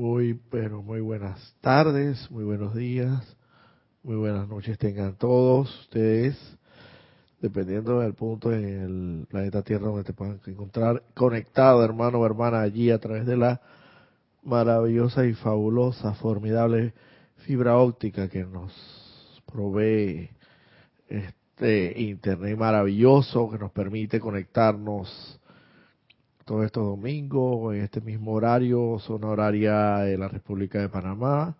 Muy, pero muy buenas tardes, muy buenos días, muy buenas noches tengan todos ustedes, dependiendo del punto en el planeta Tierra donde te puedan encontrar conectado, hermano o hermana, allí a través de la maravillosa y fabulosa, formidable fibra óptica que nos provee este internet maravilloso que nos permite conectarnos todos estos domingos en este mismo horario, zona horaria de la República de Panamá,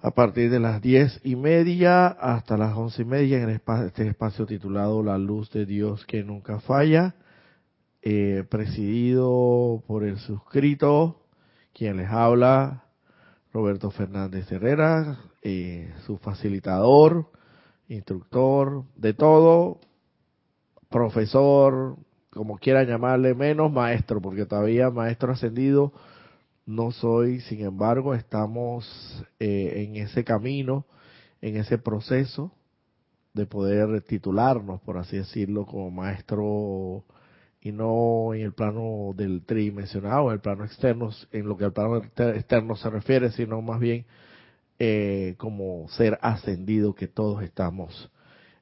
a partir de las diez y media hasta las once y media en este espacio titulado La Luz de Dios que nunca falla, eh, presidido por el suscrito, quien les habla, Roberto Fernández Herrera, eh, su facilitador, instructor, de todo, profesor, como quieran llamarle, menos maestro, porque todavía maestro ascendido no soy, sin embargo, estamos eh, en ese camino, en ese proceso de poder titularnos, por así decirlo, como maestro y no en el plano del tridimensional, en el plano externo, en lo que al plano externo se refiere, sino más bien eh, como ser ascendido que todos estamos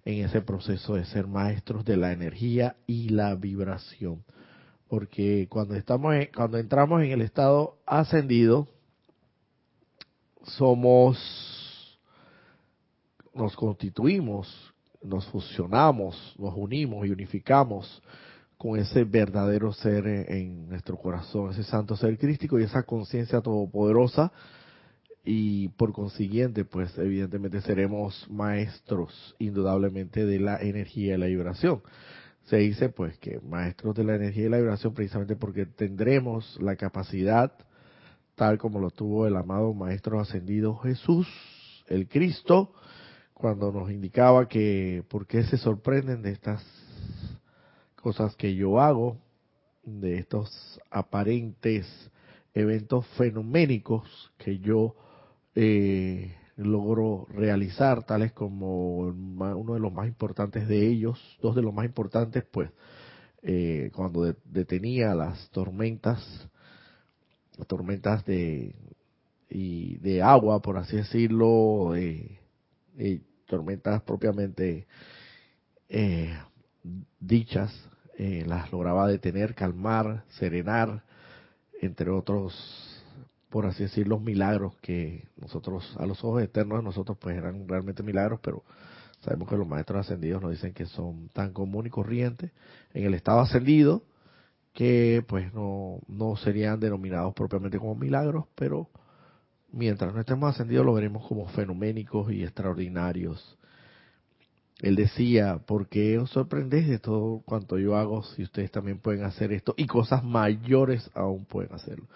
en ese proceso de ser maestros de la energía y la vibración. Porque cuando estamos cuando entramos en el estado ascendido, somos, nos constituimos, nos fusionamos, nos unimos y unificamos con ese verdadero ser en nuestro corazón, ese santo ser crístico y esa conciencia todopoderosa y por consiguiente, pues evidentemente seremos maestros indudablemente de la energía y la vibración. Se dice pues que maestros de la energía y la vibración precisamente porque tendremos la capacidad, tal como lo tuvo el amado Maestro Ascendido Jesús, el Cristo, cuando nos indicaba que por qué se sorprenden de estas cosas que yo hago, de estos aparentes eventos fenoménicos que yo eh, logró realizar, tales como uno de los más importantes de ellos, dos de los más importantes, pues, eh, cuando detenía las tormentas, las tormentas de, y de agua, por así decirlo, eh, tormentas propiamente eh, dichas, las lograba detener, calmar, serenar, entre otros por así decir, los milagros que nosotros, a los ojos eternos de nosotros, pues eran realmente milagros, pero sabemos que los maestros ascendidos nos dicen que son tan común y corrientes en el estado ascendido que pues no, no serían denominados propiamente como milagros, pero mientras no estemos ascendidos lo veremos como fenoménicos y extraordinarios. Él decía, ¿por qué os sorprendéis de todo cuanto yo hago si ustedes también pueden hacer esto? Y cosas mayores aún pueden hacerlo.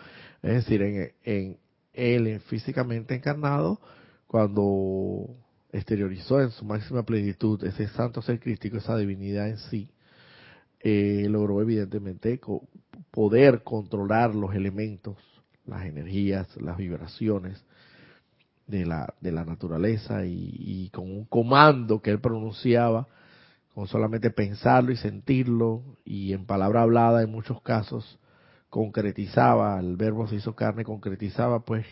Es decir, en, él físicamente encarnado, cuando exteriorizó en su máxima plenitud ese santo ser crístico, esa divinidad en sí, eh, logró evidentemente poder controlar los elementos, las energías, las vibraciones de la, de la naturaleza y, y con un comando que él pronunciaba, con solamente pensarlo y sentirlo y en palabra hablada en muchos casos, concretizaba, el verbo se hizo carne, concretizaba pues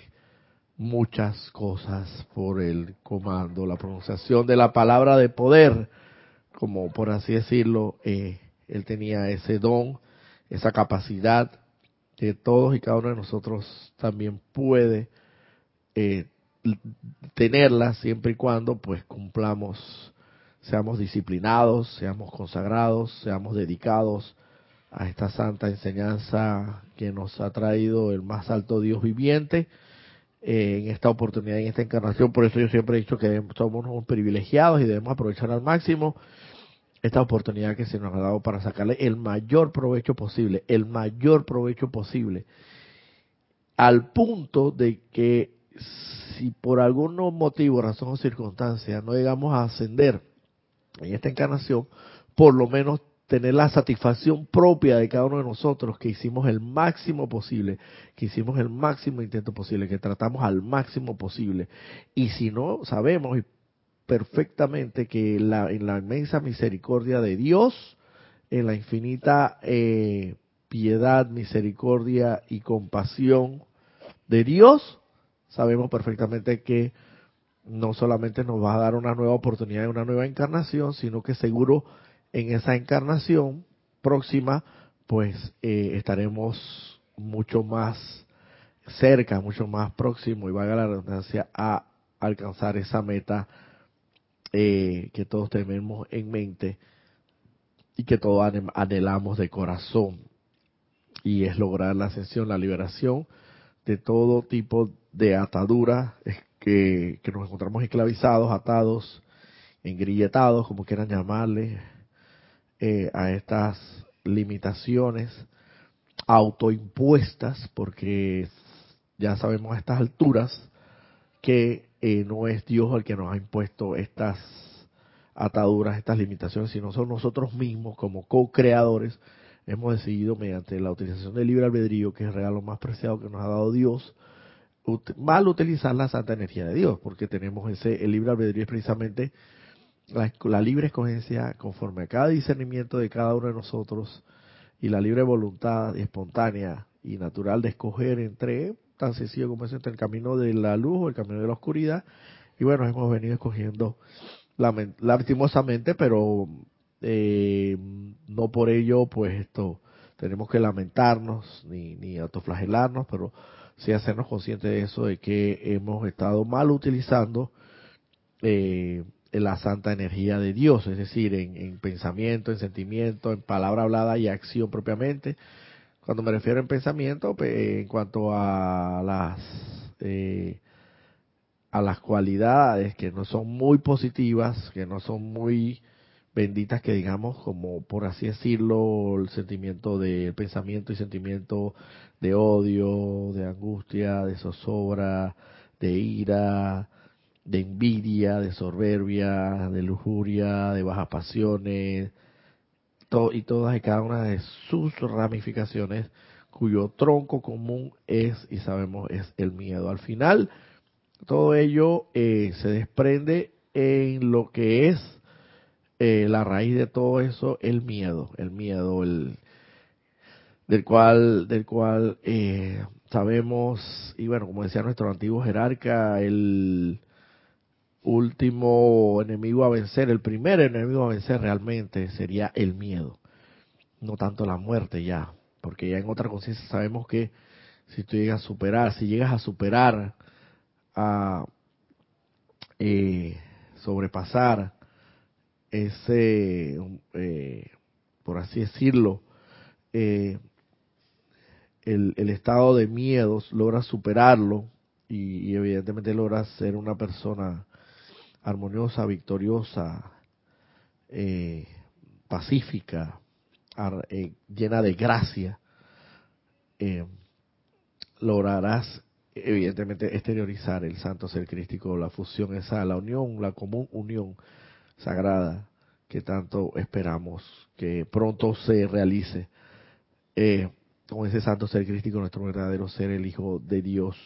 muchas cosas por el comando, la pronunciación de la palabra de poder, como por así decirlo, eh, él tenía ese don, esa capacidad que todos y cada uno de nosotros también puede eh, tenerla siempre y cuando pues cumplamos, seamos disciplinados, seamos consagrados, seamos dedicados a esta santa enseñanza que nos ha traído el más alto Dios viviente eh, en esta oportunidad, en esta encarnación. Por eso yo siempre he dicho que somos unos privilegiados y debemos aprovechar al máximo esta oportunidad que se nos ha dado para sacarle el mayor provecho posible, el mayor provecho posible, al punto de que si por algún motivo, razón o circunstancia no llegamos a ascender en esta encarnación, por lo menos tener la satisfacción propia de cada uno de nosotros que hicimos el máximo posible, que hicimos el máximo intento posible, que tratamos al máximo posible. Y si no, sabemos perfectamente que la, en la inmensa misericordia de Dios, en la infinita eh, piedad, misericordia y compasión de Dios, sabemos perfectamente que no solamente nos va a dar una nueva oportunidad, una nueva encarnación, sino que seguro en esa encarnación próxima, pues eh, estaremos mucho más cerca, mucho más próximo y valga la redundancia a alcanzar esa meta eh, que todos tenemos en mente y que todos anhelamos de corazón. Y es lograr la ascensión, la liberación de todo tipo de ataduras que, nos encontramos esclavizados, atados, engrilletados, como quieran llamarle, eh, a estas limitaciones autoimpuestas, porque ya sabemos a estas alturas que eh, no es Dios el que nos ha impuesto estas ataduras, estas limitaciones, sino son nosotros mismos como co-creadores. Hemos decidido mediante la utilización del libre albedrío, que es el regalo más preciado que nos ha dado Dios, mal utilizar la santa energía de Dios, porque tenemos ese, el libre albedrío es precisamente la, libre escogencia conforme a cada discernimiento de cada uno de nosotros y la libre voluntad espontánea y natural de escoger entre, tan sencillo como es entre el camino de la luz o el camino de la oscuridad. Y bueno, hemos venido escogiendo lastimosamente, pero eh, no por ello, pues esto, tenemos que lamentarnos ni, ni autoflagelarnos, pero sí hacernos conscientes de eso, de que hemos estado mal utilizando eh, la santa energía de Dios, es decir, en, pensamiento, en sentimiento, en palabra hablada y acción propiamente. Cuando me refiero en pensamiento, en cuanto a las eh, a las cualidades que no son muy positivas, que no son muy benditas que digamos, como por así decirlo, el sentimiento de pensamiento y sentimiento de odio, de angustia, de zozobra, de ira, de envidia, de soberbia, de lujuria, de bajas pasiones, y todas y cada una de sus ramificaciones, cuyo tronco común es, y sabemos, es el miedo. Al final, todo ello eh, se desprende en lo que es eh, la raíz de todo eso, el miedo, el miedo, el del cual, del cual eh, sabemos, y bueno, como decía nuestro antiguo jerarca, el último enemigo a vencer, el primer enemigo a vencer realmente sería el miedo, no tanto la muerte ya, porque ya en otra conciencia sabemos que si tú llegas a superar, si llegas a superar, a eh, sobrepasar ese, eh, por así decirlo, eh, el, estado de miedos, logra superarlo y, evidentemente logra ser una persona armoniosa, victoriosa, eh, pacífica, llena de gracia, lograrás evidentemente exteriorizar el santo ser crístico, la fusión esa, la unión, la común unión sagrada que tanto esperamos que pronto se realice. Eh, con ese santo ser crístico, nuestro verdadero ser, el Hijo de Dios,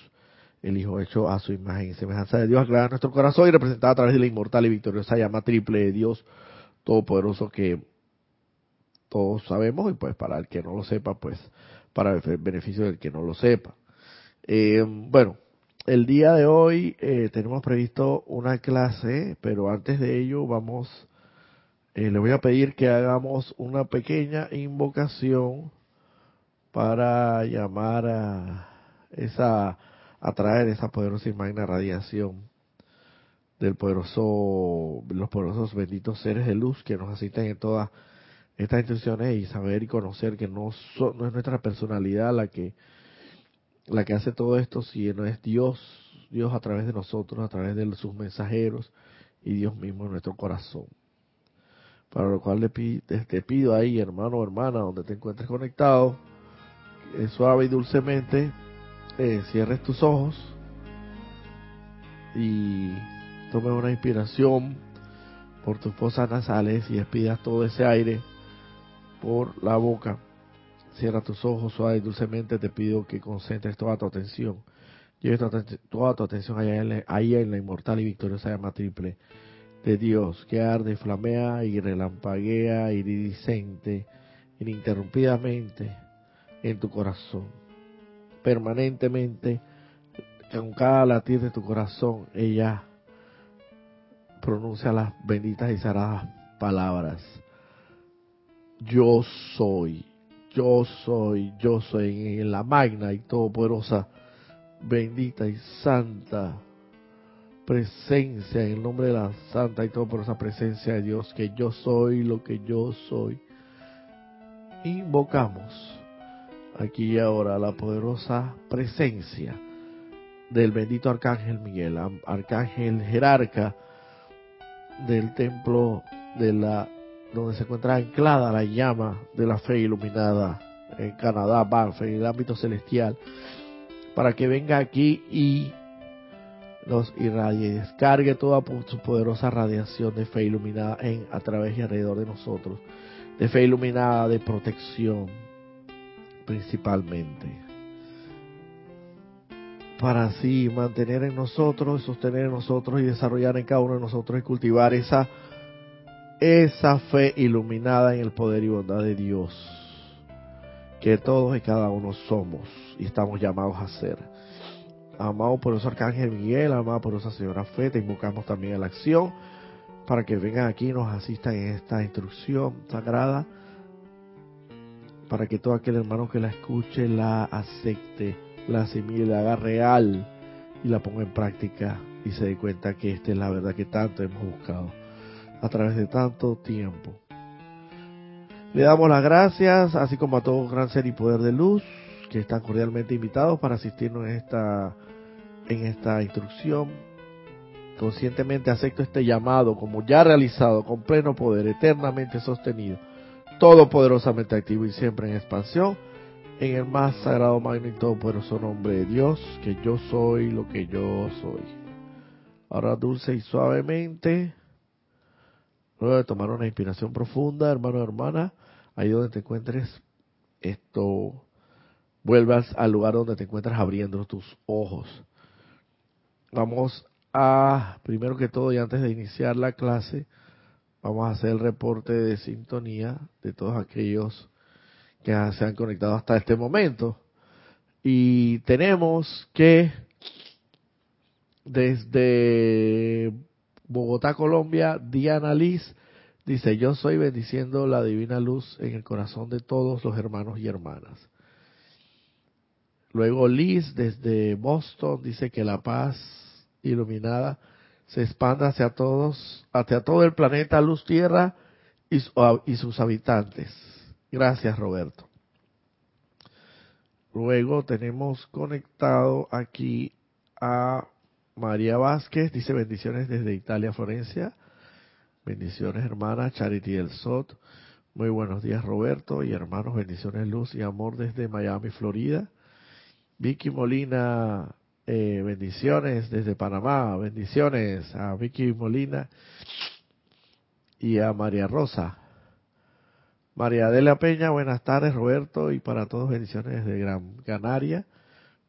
el Hijo hecho a su imagen y semejanza de Dios, aclara nuestro corazón y representada a través de la inmortal y victoriosa llama triple de Dios Todopoderoso que todos sabemos y pues para el que no lo sepa, pues para el beneficio del que no lo sepa. Eh, bueno, el día de hoy eh, tenemos previsto una clase, pero antes de ello vamos, eh, le voy a pedir que hagamos una pequeña invocación para llamar a esa, atraer esa poderosa y magna radiación del poderoso, los poderosos benditos seres de luz que nos asisten en todas estas instituciones y saber y conocer que no, no es nuestra personalidad la que la que hace todo esto si no es Dios, Dios a través de nosotros, a través de sus mensajeros y Dios mismo en nuestro corazón. Para lo cual le pido, te pido ahí, hermano o hermana, donde te encuentres conectado, suave y dulcemente eh, cierres tus ojos y tomes una inspiración por tus fosas nasales y despidas todo ese aire por la boca Cierra tus ojos suave y dulcemente. Te pido que concentres toda tu atención. Lleves toda tu atención la, en la inmortal y victoriosa llama triple de Dios que arde, flamea y relampaguea iridiscente, ininterrumpidamente en tu corazón, permanentemente con cada latir de tu corazón, ella pronuncia las benditas y sagradas palabras. Yo soy, yo soy, yo soy en la magna y todopoderosa, bendita y santa presencia, en el nombre de la santa y todopoderosa presencia de Dios, que yo soy lo que yo soy. Invocamos aquí y ahora la poderosa presencia del bendito Arcángel Miguel, Arcángel jerarca del templo de la donde se encuentra anclada la llama de la fe iluminada en Canadá, Banff, en el ámbito celestial, para que venga aquí y nos irradie descargue toda su poderosa radiación de fe iluminada en a través y alrededor de nosotros, de fe iluminada de protección principalmente para así mantener en nosotros, sostener en nosotros y desarrollar en cada uno de nosotros y cultivar esa, esa fe iluminada en el poder y bondad de Dios, que todos y cada uno somos y estamos llamados a ser. Amado por eso Arcángel Miguel, amado por esa señora Fe, te invocamos también a la acción para que vengan aquí y nos asistan en esta instrucción sagrada, para que todo aquel hermano que la escuche la acepte la asimile, la haga real y la ponga en práctica y se dé cuenta que esta es la verdad que tanto hemos buscado a través de tanto tiempo. Le damos las gracias, así como a todo gran ser y poder de luz, que están cordialmente invitados para asistirnos en esta, en esta instrucción. Conscientemente acepto este llamado como ya realizado, con pleno poder, eternamente sostenido, todopoderosamente activo y siempre en expansión en el más sagrado, magno y todopoderoso nombre de Dios, que yo soy lo que yo soy. Ahora dulce y suavemente, luego de tomar una inspiración profunda, hermano hermana, ahí donde te encuentres, esto, vuelvas al lugar donde te encuentras abriendo tus ojos. Vamos a, primero que todo y antes de iniciar la clase, vamos a hacer el reporte de sintonía de todos aquellos que se han conectado hasta este momento. Y tenemos que desde Bogotá, Colombia, Diana Liz dice, yo soy bendiciendo la divina luz en el corazón de todos los hermanos y hermanas. Luego Liz desde Boston dice que la paz iluminada se expanda hacia todos, hacia todo el planeta Luz Tierra y, y sus habitantes. Gracias, Roberto. Luego tenemos conectado aquí a María Vázquez, dice bendiciones desde Italia, Florencia. Bendiciones, hermana Charity del Sot. Muy buenos días, Roberto y hermanos. Bendiciones, luz y amor desde Miami, Florida. Vicky Molina, eh, bendiciones desde Panamá. Bendiciones a Vicky Molina y a María Rosa. María Adela Peña, buenas tardes, Roberto, y para todos bendiciones desde Gran Canaria.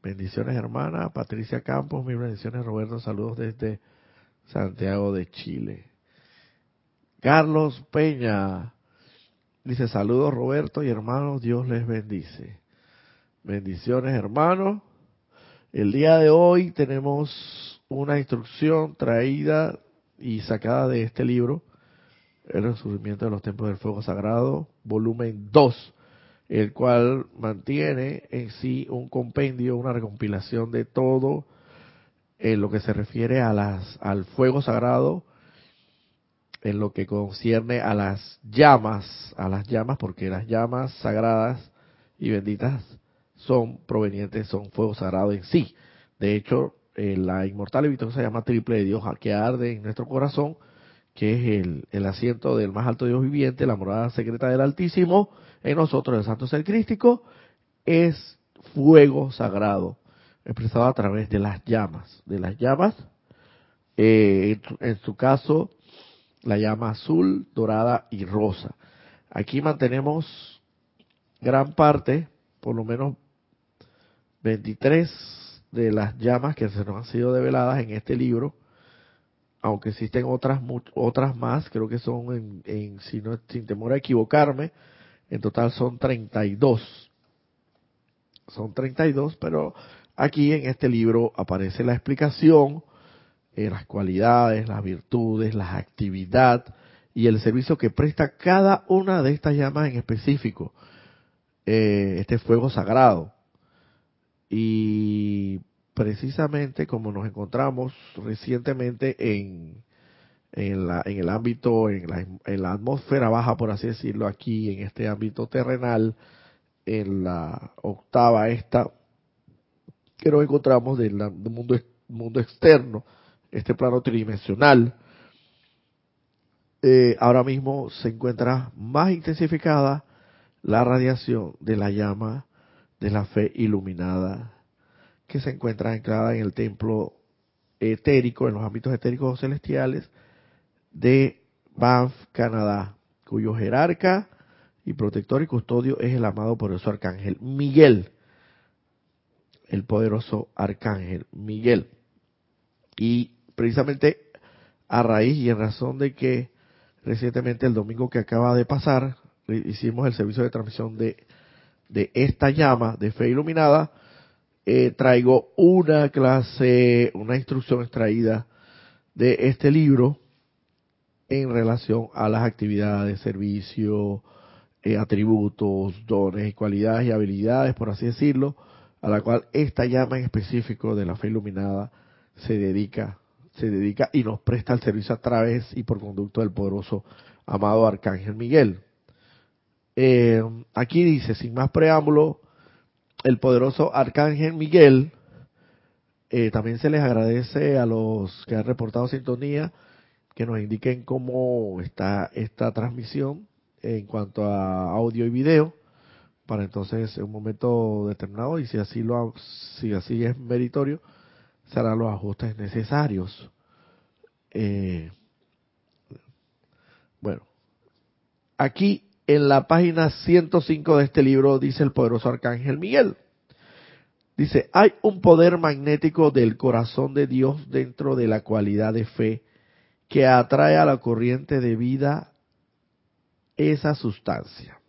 Bendiciones, hermana. Patricia Campos, mis bendiciones, Roberto. Saludos desde Santiago de Chile. Carlos Peña dice saludos, Roberto y hermanos, Dios les bendice. Bendiciones, hermanos. El día de hoy tenemos una instrucción traída y sacada de este libro el resurgimiento de los templos del fuego sagrado, volumen 2, el cual mantiene en sí un compendio, una recompilación de todo en lo que se refiere a las, al fuego sagrado, en lo que concierne a las llamas, a las llamas, porque las llamas sagradas y benditas son provenientes, son fuego sagrado en sí. De hecho, eh, la inmortal y se llama triple de Dios que arde en nuestro corazón, que es el, asiento del más alto Dios viviente, la morada secreta del Altísimo, en nosotros, el Santo Ser Crístico, es fuego sagrado, expresado a través de las llamas. De las llamas, eh, en, su caso, la llama azul, dorada y rosa. Aquí mantenemos gran parte, por lo menos 23 de las llamas que se nos han sido develadas en este libro, aunque existen otras otras más, creo que son, en, si no, sin temor a equivocarme, en total son 32. Son 32, pero aquí en este libro aparece la explicación, eh, las cualidades, las virtudes, las actividades y el servicio que presta cada una de estas llamas en específico, eh, este fuego sagrado. Y precisamente como nos encontramos recientemente en, en, la, en el ámbito, en la, en la atmósfera baja, por así decirlo, aquí en este ámbito terrenal, en la octava esta, que nos encontramos del, mundo, mundo externo, este plano tridimensional, eh, ahora mismo se encuentra más intensificada la radiación de la llama de la fe iluminada que se encuentra anclada en el templo etérico, en los ámbitos etéricos celestiales de Banff, Canadá, cuyo jerarca y protector y custodio es el amado poderoso arcángel Miguel, el poderoso arcángel Miguel. Y precisamente a raíz y en razón de que recientemente el domingo que acaba de pasar hicimos el servicio de transmisión de, de esta llama de fe iluminada, eh, traigo una clase, una instrucción extraída de este libro en relación a las actividades, servicio, eh, atributos, dones cualidades y habilidades, por así decirlo, a la cual esta llama en específico de la fe iluminada se dedica, se dedica y nos presta el servicio a través y por conducto del poderoso amado Arcángel Miguel. Eh, aquí dice, sin más preámbulo, el poderoso Arcángel Miguel, eh, también se les agradece a los que han reportado sintonía, que nos indiquen cómo está esta transmisión en cuanto a audio y video para entonces en un momento determinado y si así lo si así es meritorio se harán los ajustes necesarios. Eh, bueno aquí en la página 105 de este libro dice el poderoso arcángel Miguel dice hay un poder magnético del corazón de Dios dentro de la cualidad de fe que atrae a la corriente de vida esa sustancia.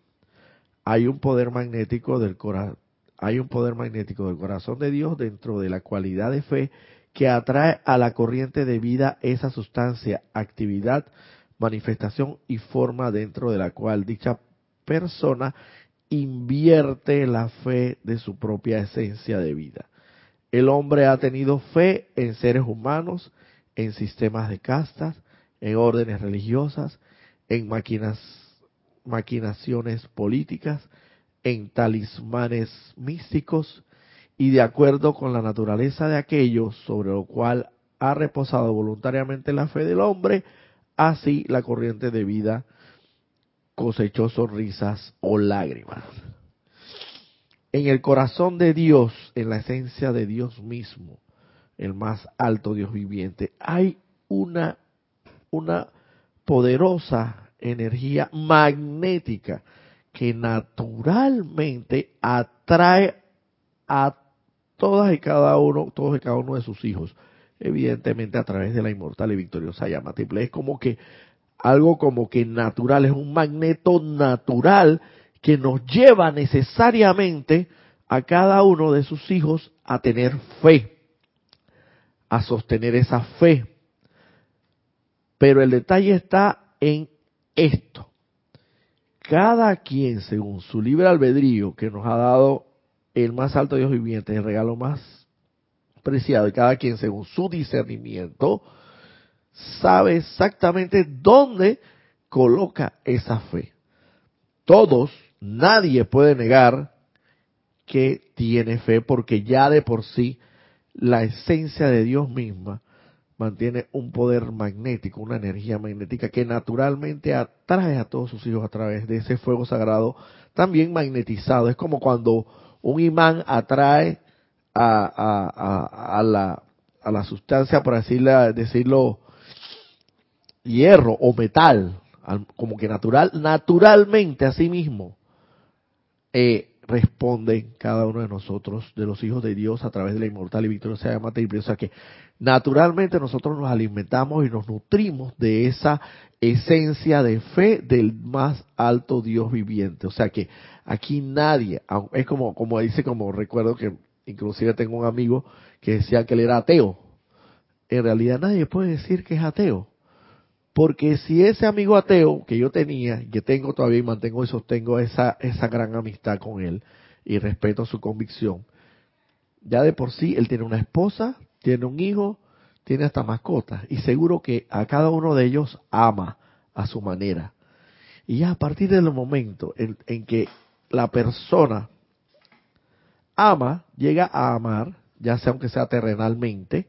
Hay un poder magnético del corazón, hay un poder magnético del corazón de Dios dentro de la cualidad de fe que atrae a la corriente de vida esa sustancia, actividad, manifestación y forma dentro de la cual dicha persona invierte la fe de su propia esencia de vida. El hombre ha tenido fe en seres humanos, en sistemas de castas, en órdenes religiosas, en maquinaciones políticas, en talismanes místicos y de acuerdo con la naturaleza de aquello sobre lo cual ha reposado voluntariamente la fe del hombre, así la corriente de vida cosechó sonrisas o lágrimas. En el corazón de Dios, en la esencia de Dios mismo, el más alto Dios viviente, hay una, una poderosa energía magnética que naturalmente atrae a todas y cada uno, todos y cada uno de sus hijos, evidentemente a través de la inmortal y victoriosa llama triple. Es como que algo como que natural, es un magneto natural que nos lleva necesariamente a cada uno de sus hijos a tener fe, a sostener esa fe. Pero el detalle está en esto. Cada quien, según su libre albedrío que nos ha dado el más alto Dios viviente, el regalo más y cada quien, según su discernimiento, sabe exactamente dónde coloca esa fe. Todos, nadie puede negar que tiene fe porque ya de por sí la esencia de Dios misma mantiene un poder magnético, una energía magnética que naturalmente atrae a todos sus hijos a través de ese fuego sagrado, también magnetizado. Es como cuando un imán atrae a, la, a la sustancia, por así decirlo, hierro o metal, como que natural, naturalmente a sí mismo. Eh, responden cada uno de nosotros, de los hijos de Dios, a través de la inmortal y victoriosa llama triple. O sea que naturalmente nosotros nos alimentamos y nos nutrimos de esa esencia de fe del más alto Dios viviente. O sea que aquí nadie, es como, como dice, como recuerdo que inclusive tengo un amigo que decía que él era ateo. En realidad nadie puede decir que es ateo. Porque si ese amigo ateo que yo tenía, que tengo todavía y mantengo y sostengo esa, esa gran amistad con él y respeto su convicción, ya de por sí él tiene una esposa, tiene un hijo, tiene hasta mascotas y seguro que a cada uno de ellos ama a su manera. Y ya a partir del momento en, en que la persona ama, llega a amar, ya sea aunque sea terrenalmente,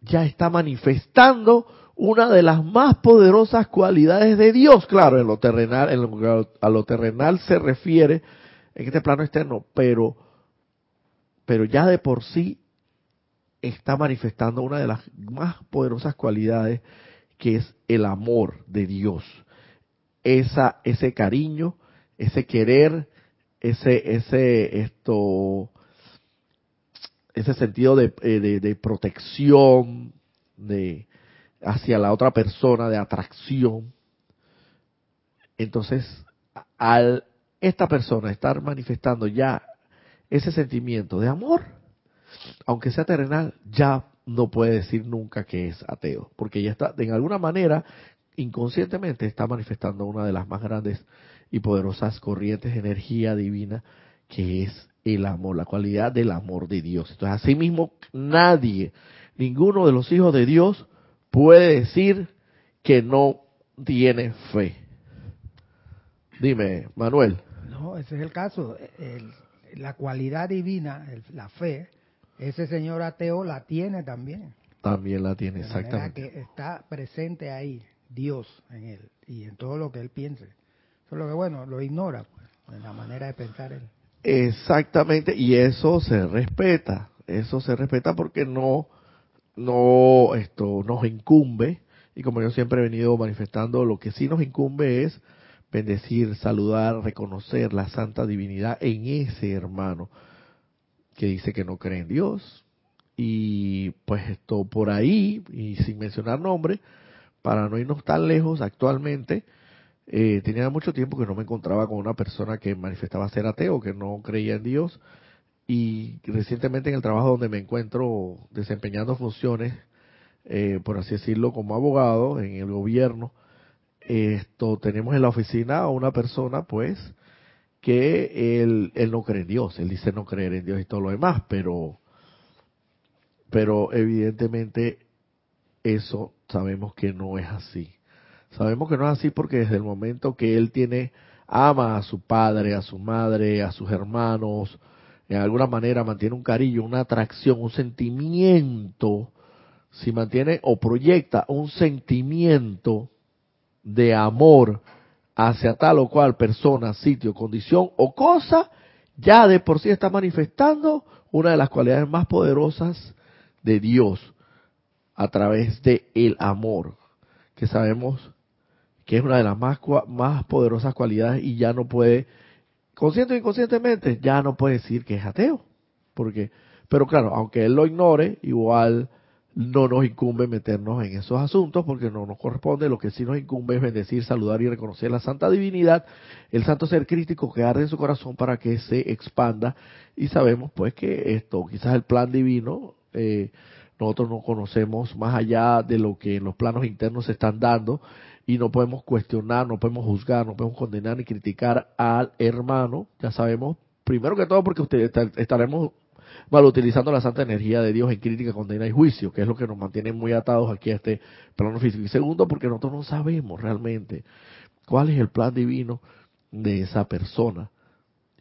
ya está manifestando una de las más poderosas cualidades de Dios. Claro, en lo terrenal, en lo, a lo terrenal se refiere en este plano externo, pero, pero ya de por sí está manifestando una de las más poderosas cualidades que es el amor de Dios. Esa, ese cariño, ese querer, ese, ese, esto, ese sentido de, eh, de, de protección, de, hacia la otra persona, de atracción. Entonces, al esta persona estar manifestando ya ese sentimiento de amor, aunque sea terrenal, ya no puede decir nunca que es ateo, porque ya está, de alguna manera, inconscientemente está manifestando una de las más grandes y poderosas corrientes de energía divina, que es el amor, la cualidad del amor de Dios. Entonces, asimismo, nadie, ninguno de los hijos de Dios puede decir que no tiene fe. Dime, Manuel. No, ese es el caso. la cualidad divina, la fe, ese señor ateo la tiene también. También la tiene, exactamente. que está presente ahí, Dios en él y en todo lo que él piense. Que, bueno, lo ignora, pues, la manera de pensar él. Exactamente, y eso se respeta. Eso se respeta porque no, no, esto nos incumbe. Y como yo siempre he venido manifestando, lo que sí nos incumbe es bendecir, saludar, reconocer la santa divinidad en ese hermano que dice que no cree en Dios. Y pues esto por ahí, y sin mencionar nombre, para no irnos tan lejos actualmente, eh, tenía mucho tiempo que no me encontraba con una persona que manifestaba ser ateo, que no creía en Dios. Y recientemente en el trabajo donde me encuentro desempeñando funciones, eh, por así decirlo, como abogado en el gobierno, esto tenemos en la oficina a una persona, pues, que él, él no cree en Dios, él dice no creer en Dios y todo lo demás, pero, pero evidentemente eso sabemos que no es así. Sabemos que no es así porque desde el momento que él tiene, ama a su padre, a su madre, a sus hermanos, en alguna manera mantiene un cariño, una atracción, un sentimiento, si mantiene o proyecta un sentimiento de amor hacia tal o cual persona, sitio, condición o cosa, ya de por sí está manifestando una de las cualidades más poderosas de Dios a través de el amor, que sabemos que es una de las más, más poderosas cualidades y ya no puede, consciente o inconscientemente, ya no puede decir que es ateo. Porque, pero claro, aunque él lo ignore, igual no nos incumbe meternos en esos asuntos porque no nos corresponde. Lo que sí nos incumbe es bendecir, saludar y reconocer la santa divinidad, el santo ser crítico que arde en su corazón para que se expanda. Y sabemos pues que esto, quizás el plan divino, eh, nosotros no conocemos más allá de lo que en los planos internos se están dando y no podemos cuestionar, no podemos juzgar, no podemos condenar ni criticar al hermano, ya sabemos, primero que todo porque ustedes estaremos mal utilizando la santa energía de Dios en crítica, condena y juicio, que es lo que nos mantiene muy atados aquí a este plano físico. Y segundo, porque nosotros no sabemos realmente cuál es el plan divino de esa persona.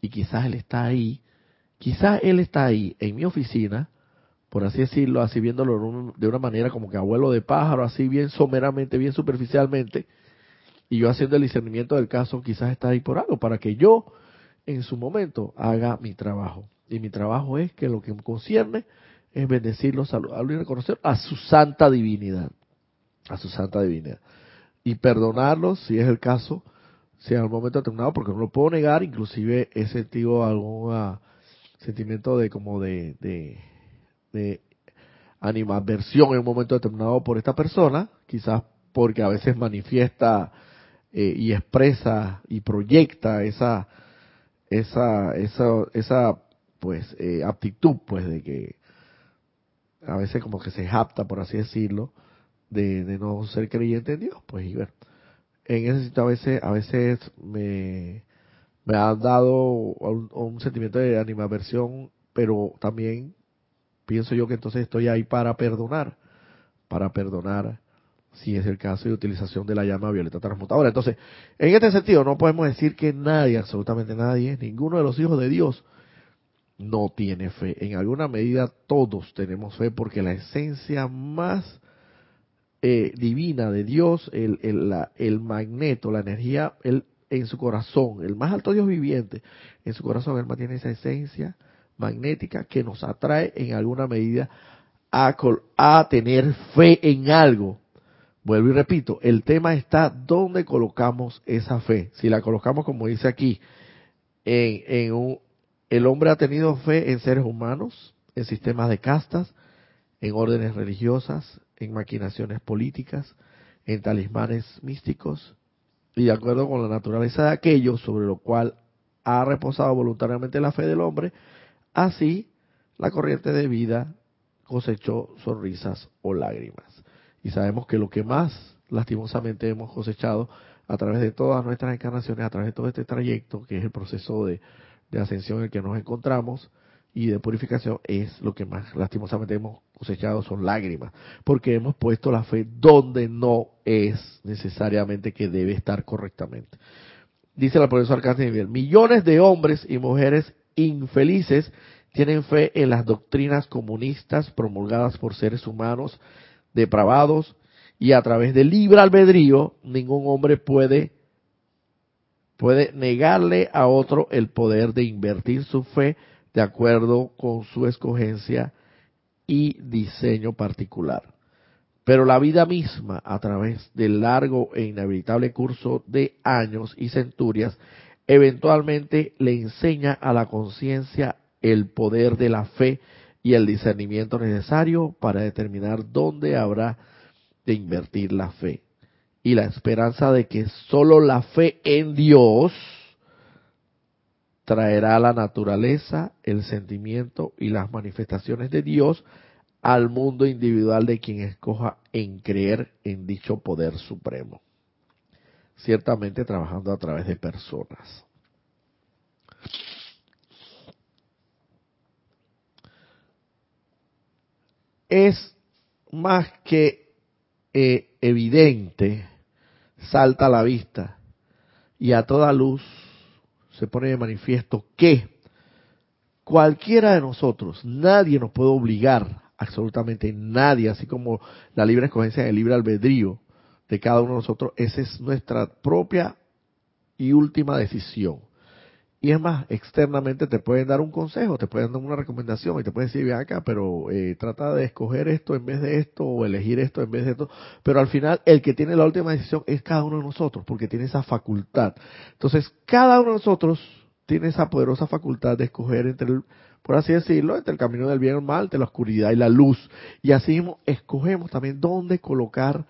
Y quizás él está ahí, quizás él está ahí en mi oficina, por así decirlo, así viéndolo de una manera como que abuelo de pájaro, así bien someramente, bien superficialmente, y yo haciendo el discernimiento del caso, quizás está ahí por algo, para que yo en su momento haga mi trabajo. Y mi trabajo es que lo que me concierne es bendecirlo, saludarlo y reconocer a su santa divinidad, a su santa divinidad. Y perdonarlos si es el caso, si en algún momento determinado, porque no lo puedo negar, inclusive he sentido algún sentimiento de como de de animadversión en un momento determinado por esta persona, quizás porque a veces manifiesta eh, y expresa y proyecta esa, esa, esa, esa pues eh, aptitud, pues de que a veces como que se apta, por así decirlo, de, de no ser creyente en Dios, pues y ver. En ese sitio a veces, a veces me, me ha dado un, un sentimiento de animaversión, pero también pienso yo que entonces estoy ahí para perdonar, para perdonar si es el caso de utilización de la llama violeta transmutadora. Entonces, en este sentido, no podemos decir que nadie, absolutamente nadie, ninguno de los hijos de Dios, no tiene fe. En alguna medida todos tenemos fe porque la esencia más eh, divina de Dios, el, el, la, el magneto, la energía el, en su corazón, el más alto Dios viviente, en su corazón, él mantiene esa esencia magnética que nos atrae en alguna medida a, a tener fe en algo. Vuelvo y repito, el tema está dónde colocamos esa fe. Si la colocamos, como dice aquí, en, un, el hombre ha tenido fe en seres humanos, en sistemas de castas, en órdenes religiosas, en maquinaciones políticas, en talismanes místicos, y de acuerdo con la naturaleza de aquello sobre lo cual ha reposado voluntariamente la fe del hombre, así la corriente de vida cosechó sonrisas o lágrimas. Y sabemos que lo que más lastimosamente hemos cosechado a través de todas nuestras encarnaciones, a través de todo este trayecto, que es el proceso de, ascensión en el que nos encontramos y de purificación, es lo que más lastimosamente hemos cosechado son lágrimas, porque hemos puesto la fe donde no es necesariamente que debe estar correctamente. Dice la profesora Arcángel Miguel, millones de hombres y mujeres infelices tienen fe en las doctrinas comunistas promulgadas por seres humanos depravados y a través del libre albedrío ningún hombre puede puede negarle a otro el poder de invertir su fe de acuerdo con su escogencia y diseño particular. Pero la vida misma, a través del largo e inevitable curso de años y centurias, eventualmente le enseña a la conciencia el poder de la fe y el discernimiento necesario para determinar dónde habrá de invertir la fe. Y la esperanza de que sólo la fe en Dios traerá la naturaleza, el sentimiento y las manifestaciones de Dios al mundo individual de quien escoja en creer en dicho poder supremo. Ciertamente trabajando a través de personas. es más que eh, evidente, salta a la vista y a toda luz se pone de manifiesto que cualquiera de nosotros, nadie nos puede obligar, absolutamente nadie, así como la libre escogencia del libre albedrío de cada uno de nosotros, esa es nuestra propia y última decisión. Y es más, externamente te pueden dar un consejo, te pueden dar una recomendación y te pueden decir, ve acá, pero eh, trata de escoger esto en vez de esto o elegir esto en vez de esto. Pero al final, el que tiene la última decisión es cada uno de nosotros, porque tiene esa facultad. Entonces, cada uno de nosotros tiene esa poderosa facultad de escoger entre el, por así decirlo, entre el camino del bien y el mal, entre la oscuridad y la luz. Y así mismo escogemos también dónde colocar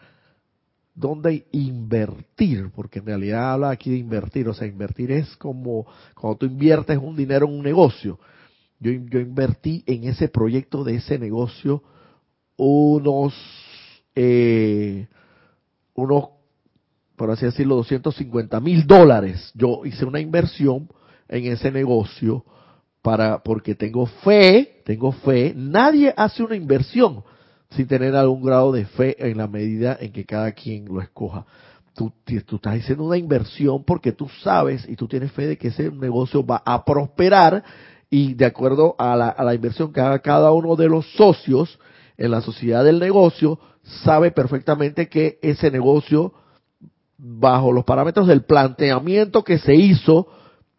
dónde invertir, porque en realidad habla aquí de invertir, o sea, invertir es como cuando tú inviertes un dinero en un negocio. Yo, yo invertí en ese proyecto de ese negocio unos, eh, unos, por así decirlo, 250 mil dólares. Yo hice una inversión en ese negocio para, porque tengo fe, tengo fe. Nadie hace una inversión sin tener algún grado de fe en la medida en que cada quien lo escoja. Tú, estás haciendo una inversión porque tú sabes y tú tienes fe de que ese negocio va a prosperar y de acuerdo a la, a la inversión que haga cada uno de los socios en la sociedad del negocio, sabe perfectamente que ese negocio, bajo los parámetros del planteamiento que se hizo,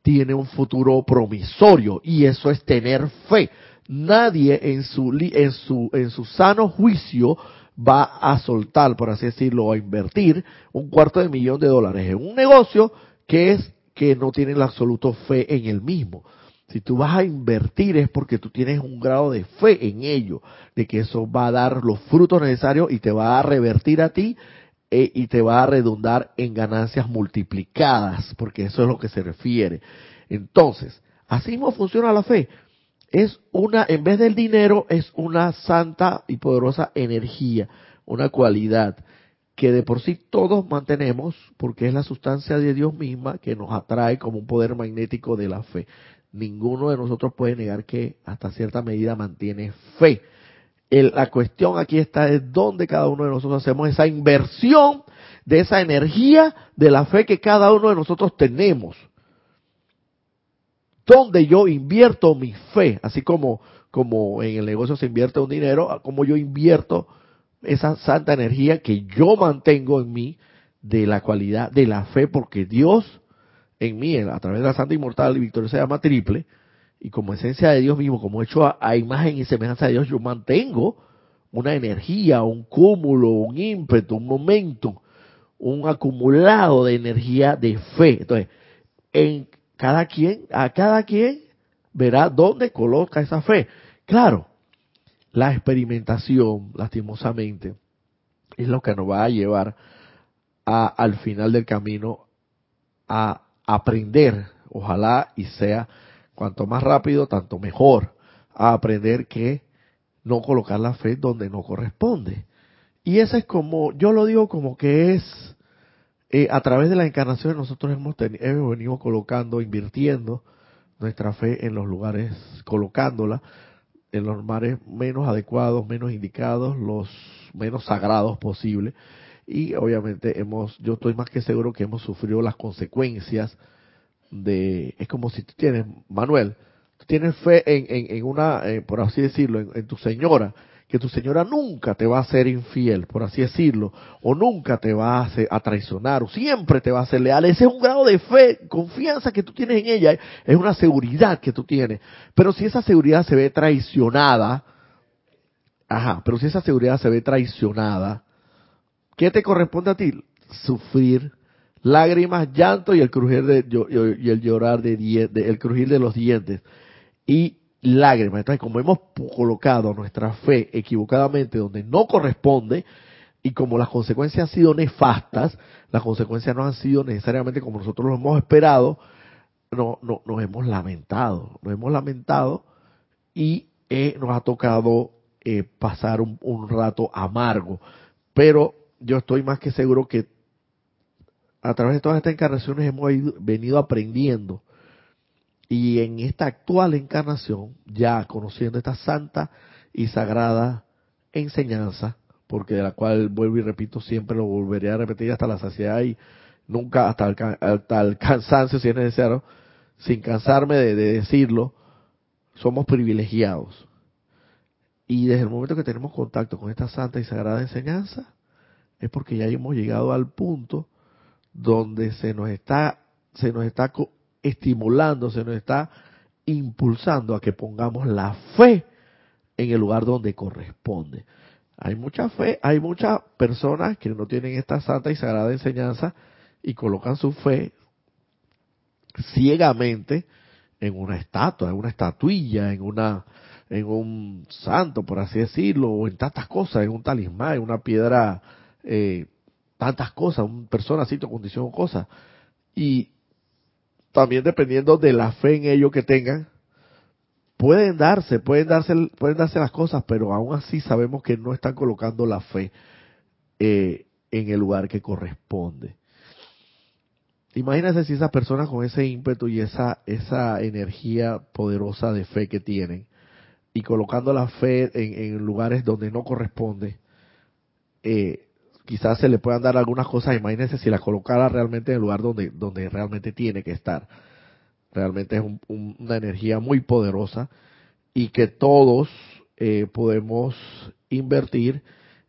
tiene un futuro promisorio y eso es tener fe nadie en su, en su, en su sano juicio va a soltar, por así decirlo, a invertir un cuarto de millón de dólares en un negocio que es que no tiene la absoluta fe en el mismo. Si tú vas a invertir es porque tú tienes un grado de fe en ello, de que eso va a dar los frutos necesarios y te va a revertir a ti eh, y te va a redundar en ganancias multiplicadas, porque eso es lo que se refiere. Entonces, así mismo funciona la fe es una, en vez del dinero, es una santa y poderosa energía, una cualidad que de por sí todos mantenemos porque es la sustancia de Dios misma que nos atrae como un poder magnético de la fe. Ninguno de nosotros puede negar que hasta cierta medida mantiene fe. la cuestión aquí está es dónde cada uno de nosotros hacemos esa inversión de esa energía de la fe que cada uno de nosotros tenemos. Donde yo invierto mi fe, así como, como en el negocio se invierte un dinero, como yo invierto esa santa energía que yo mantengo en mí de la cualidad de la fe, porque Dios en mí, a través de la santa inmortal y victoria se llama triple, y como esencia de Dios mismo, como hecho a, imagen y semejanza de Dios, yo mantengo una energía, un cúmulo, un ímpetu, un momento, un acumulado de energía de fe. Entonces, en cada quien, a cada quien verá dónde coloca esa fe. Claro, la experimentación, lastimosamente, es lo que nos va a llevar a, al final del camino a aprender, ojalá y sea cuanto más rápido, tanto mejor, a aprender que no colocar la fe donde no corresponde. Y eso es como, yo lo digo como que es, eh, a través de la encarnación nosotros hemos, hemos venido colocando, invirtiendo nuestra fe en los lugares, colocándola en los mares menos adecuados, menos indicados, los menos sagrados posible. Y obviamente hemos, yo estoy más que seguro que hemos sufrido las consecuencias de, es como si tú tienes, Manuel, tú tienes fe en, en, en una, eh, por así decirlo, en tu señora, que tu señora nunca te va a ser infiel, por así decirlo, o nunca te va a, a traicionar, o siempre te va a ser leal. Ese es un grado de fe, confianza que tú tienes en ella, es una seguridad que tú tienes. Pero si esa seguridad se ve traicionada, ajá, pero si esa seguridad se ve traicionada, ¿qué te corresponde a ti? Sufrir lágrimas, llanto y el crujir de, y el llorar de, de el crujir de los dientes. Y lágrimas. Entonces, como hemos colocado nuestra fe equivocadamente donde no corresponde, y como las consecuencias han sido nefastas, las consecuencias no han sido necesariamente como nosotros lo hemos esperado, no, no, nos hemos lamentado, nos hemos lamentado y eh, nos ha tocado eh, pasar un, un, rato amargo. Pero yo estoy más que seguro que a través de todas estas encarnaciones hemos venido aprendiendo y en esta actual encarnación, ya conociendo esta santa y sagrada enseñanza, porque de la cual vuelvo y repito, siempre lo volveré a repetir hasta la saciedad y nunca hasta el, hasta el cansancio si es necesario, sin cansarme de, de decirlo, somos privilegiados. Y desde el momento que tenemos contacto con esta santa y sagrada enseñanza, es porque ya hemos llegado al punto donde se nos está, se nos está estimulándose, nos está impulsando a que pongamos la fe en el lugar donde corresponde. Hay mucha fe, hay muchas personas que no tienen esta santa y sagrada enseñanza y colocan su fe ciegamente en una estatua, en una estatuilla, en una en un santo, por así decirlo, o en tantas cosas, en un talismán, en una piedra, eh, tantas cosas, una persona, sitio, condición, cosas. Y también dependiendo de la fe en ello que tengan, pueden darse, pueden darse, pueden darse las cosas, pero aún así sabemos que no están colocando la fe eh, en el lugar que corresponde. Imagínense si esas personas con ese ímpetu y esa, esa energía poderosa de fe que tienen, y colocando la fe en, lugares donde no corresponde, eh, quizás se le puedan dar algunas cosas, imagínense si la colocara realmente en el lugar donde, donde realmente tiene que estar. Realmente es una energía muy poderosa y que todos eh, podemos invertir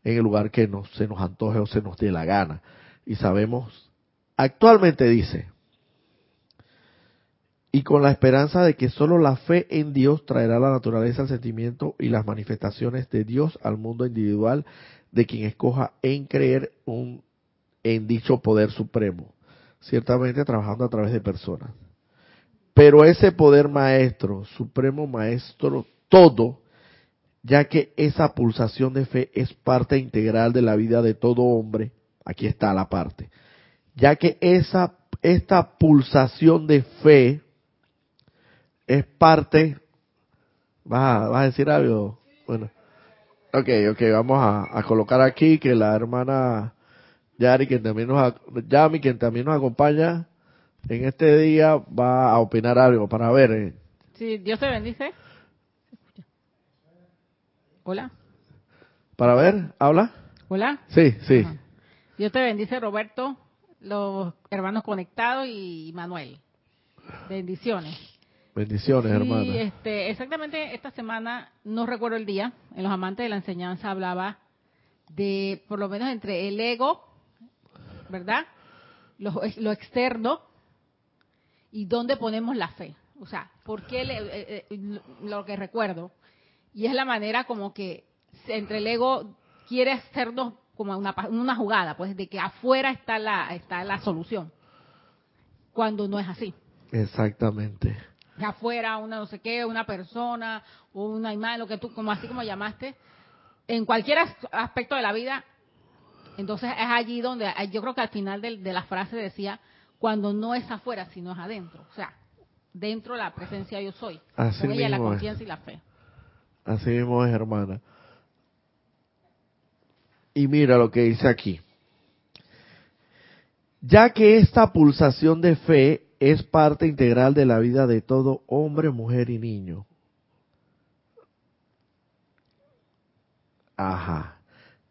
en el lugar que nos, se nos antoje o se nos dé la gana. Y sabemos, actualmente dice, y con la esperanza de que solo la fe en Dios traerá la naturaleza, el sentimiento y las manifestaciones de Dios al mundo individual de quien escoja en creer un, en dicho poder supremo, ciertamente trabajando a través de personas. Pero ese poder maestro, supremo maestro, todo, ya que esa pulsación de fe es parte integral de la vida de todo hombre, aquí está la parte, ya que esa, esta pulsación de fe es parte ¿Vas a, vas a decir algo? Bueno. Ok, ok, vamos a, a colocar aquí que la hermana Yari, quien también nos, Yami, quien también nos acompaña en este día, va a opinar algo para ver. eh, Sí, Dios te bendice. Hola. Para ver, ¿habla? Hola. Sí, sí. Ajá. Dios te bendice, Roberto, los hermanos conectados y Manuel. Bendiciones. Bendiciones, Sí, hermana. este, exactamente esta semana, no recuerdo el día, en los amantes de la enseñanza hablaba de, por lo menos entre el ego, ¿verdad? Lo, lo externo y dónde ponemos la fe. O sea, ¿por qué le- eh, eh, lo que recuerdo? Y es la manera como que entre el ego quiere hacernos como una, una jugada, pues de que afuera está la, está la solución, cuando no es así Exactamente. Afuera una no sé qué, una persona o una imagen, lo que tú, como así como llamaste, en cualquier as- aspecto de la vida, entonces es allí donde yo creo que al final del- de, la frase decía, cuando no es afuera, sino es adentro. O sea, dentro de la presencia yo soy. Así con ella la mismo es. y la fe. Así mismo es, hermana. Y mira lo que dice aquí. Ya que esta pulsación de fe es parte integral de la vida de todo hombre, mujer y niño. Ajá.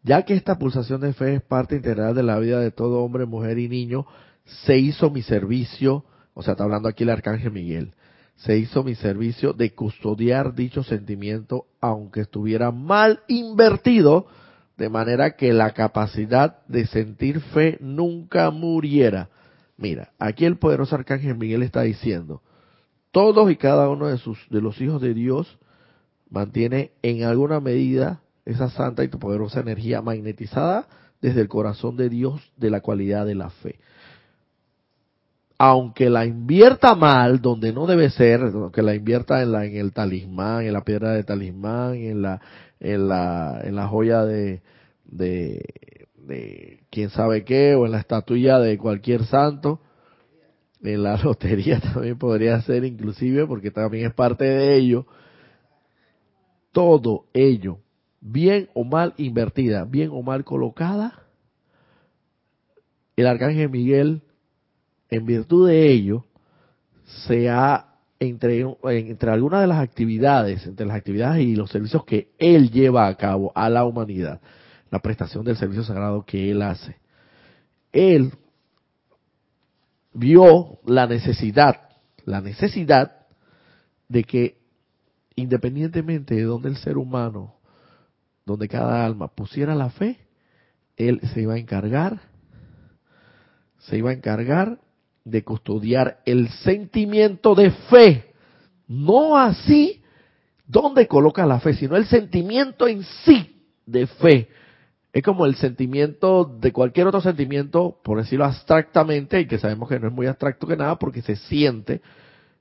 Ya que esta pulsación de fe es parte integral de la vida de todo hombre, mujer y niño, se hizo mi servicio, o sea, está hablando aquí el arcángel Miguel, se hizo mi servicio de custodiar dicho sentimiento, aunque estuviera mal invertido, de manera que la capacidad de sentir fe nunca muriera. Mira, aquí el poderoso arcángel Miguel está diciendo, todos y cada uno de sus de los hijos de Dios mantiene en alguna medida esa santa y poderosa energía magnetizada desde el corazón de Dios de la cualidad de la fe. Aunque la invierta mal, donde no debe ser, que la invierta en la en el talismán, en la piedra de talismán, en la en la en la joya de de de quién sabe qué o en la estatuilla de cualquier santo, en la lotería también podría ser inclusive porque también es parte de ello. Todo ello, bien o mal invertida, bien o mal colocada, el arcángel Miguel en virtud de ello, se ha, entre, entre algunas de las actividades, entre las actividades y los servicios que él lleva a cabo a la humanidad, la prestación del servicio sagrado que él hace, él vio la necesidad, la necesidad de que independientemente de donde el ser humano, donde cada alma pusiera la fe, él se iba a encargar, se iba a encargar de custodiar el sentimiento de fe. No así donde coloca la fe, sino el sentimiento en sí de fe. Es como el sentimiento de cualquier otro sentimiento, por decirlo abstractamente, y que sabemos que no es muy abstracto que nada, porque se siente.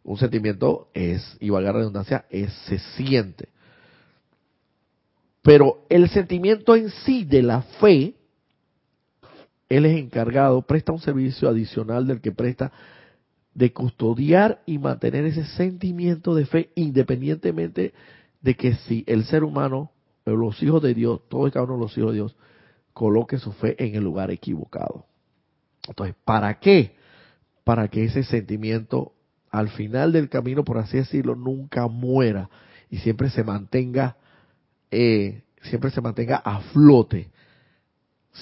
Un sentimiento es, y valga la redundancia, es, se siente. Pero el sentimiento en sí de la fe, él es encargado, presta un servicio adicional del que presta de custodiar y mantener ese sentimiento de fe independientemente de que si el ser humano, los hijos de Dios, todos y cada uno de los hijos de Dios, coloque su fe en el lugar equivocado. Entonces, ¿para qué? Para que ese sentimiento al final del camino, por así decirlo, nunca muera y siempre se mantenga, eh, siempre se mantenga a flote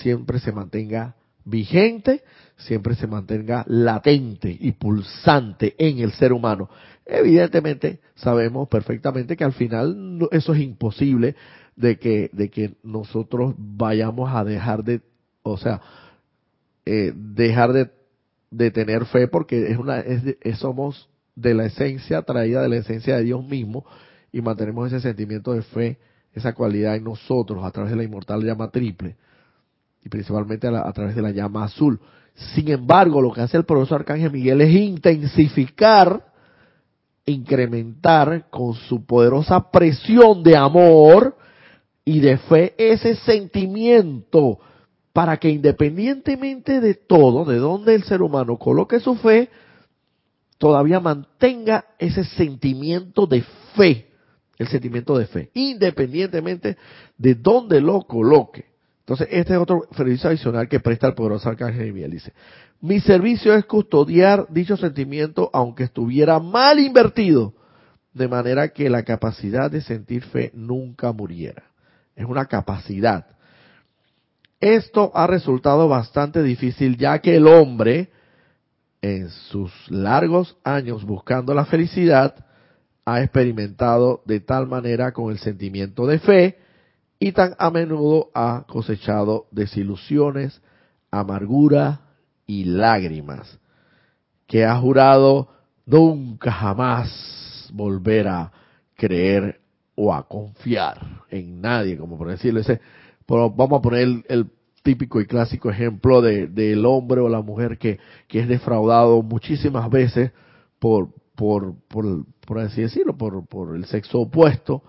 siempre se mantenga vigente, siempre se mantenga latente y pulsante en el ser humano. Evidentemente, sabemos perfectamente que al final eso es imposible de que, de que nosotros vayamos a dejar de, o sea, eh, dejar de, de tener fe porque es una, es es- somos de la esencia, traída de la esencia de Dios mismo y mantenemos ese sentimiento de fe, esa cualidad en nosotros a través de la inmortal llama triple y principalmente a, a través de la llama azul. Sin embargo, lo que hace el profesor Arcángel Miguel es intensificar, incrementar con su poderosa presión de amor y de fe ese sentimiento para que independientemente de todo, de donde el ser humano coloque su fe, todavía mantenga ese sentimiento de fe el sentimiento de fe, independientemente de dónde lo coloque. Entonces, este es otro servicio adicional que presta el poderoso Arcángel Miguel. Dice, mi servicio es custodiar dicho sentimiento aunque estuviera mal invertido, de manera que la capacidad de sentir fe nunca muriera. Es una capacidad. Esto ha resultado bastante difícil ya que el hombre, en sus largos años buscando la felicidad, ha experimentado de tal manera con el sentimiento de fe y tan a menudo ha cosechado desilusiones, amargura y lágrimas, que ha jurado nunca jamás volver a creer o a confiar en nadie, como por decirlo ese, vamos a poner el, típico y clásico ejemplo de, del hombre o la mujer que, que es defraudado muchísimas veces por, por, por, por así decirlo, por, por el sexo opuesto.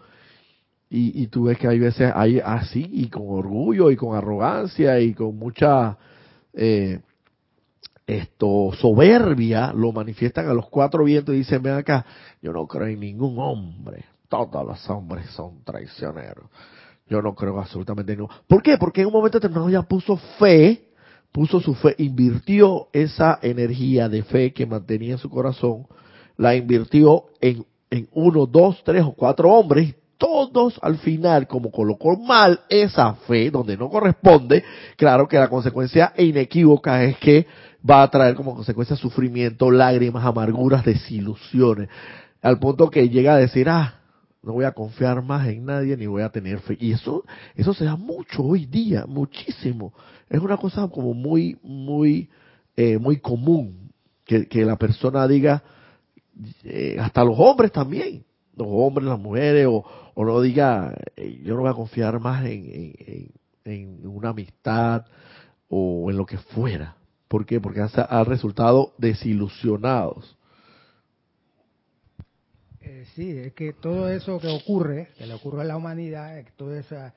Y, y tú ves que hay veces hay así, y con orgullo, y con arrogancia, y con mucha eh, esto soberbia, lo manifiestan a los cuatro vientos y dicen, ven acá, yo no creo en ningún hombre, todos los hombres son traicioneros. Yo no creo absolutamente en ninguno. ¿Por qué? Porque en un momento determinado ya puso fe, puso su fe, invirtió esa energía de fe que mantenía en su corazón la invirtió en, en uno, dos, tres o cuatro hombres, todos al final, como colocó mal esa fe donde no corresponde, claro que la consecuencia inequívoca es que va a traer como consecuencia sufrimiento, lágrimas, amarguras, desilusiones, al punto que llega a decir, ah, no voy a confiar más en nadie ni voy a tener fe. Y eso, eso se da mucho hoy día, muchísimo. Es una cosa como muy, muy, eh, muy común que, que la persona diga, eh, hasta los hombres también, los hombres, las mujeres, o, o no diga, eh, yo no voy a confiar más en, en, una amistad o en lo que fuera. ¿Por qué? Porque han, resultado desilusionados. Sí, es que todo eso que ocurre, que le ocurre a la humanidad, todo ese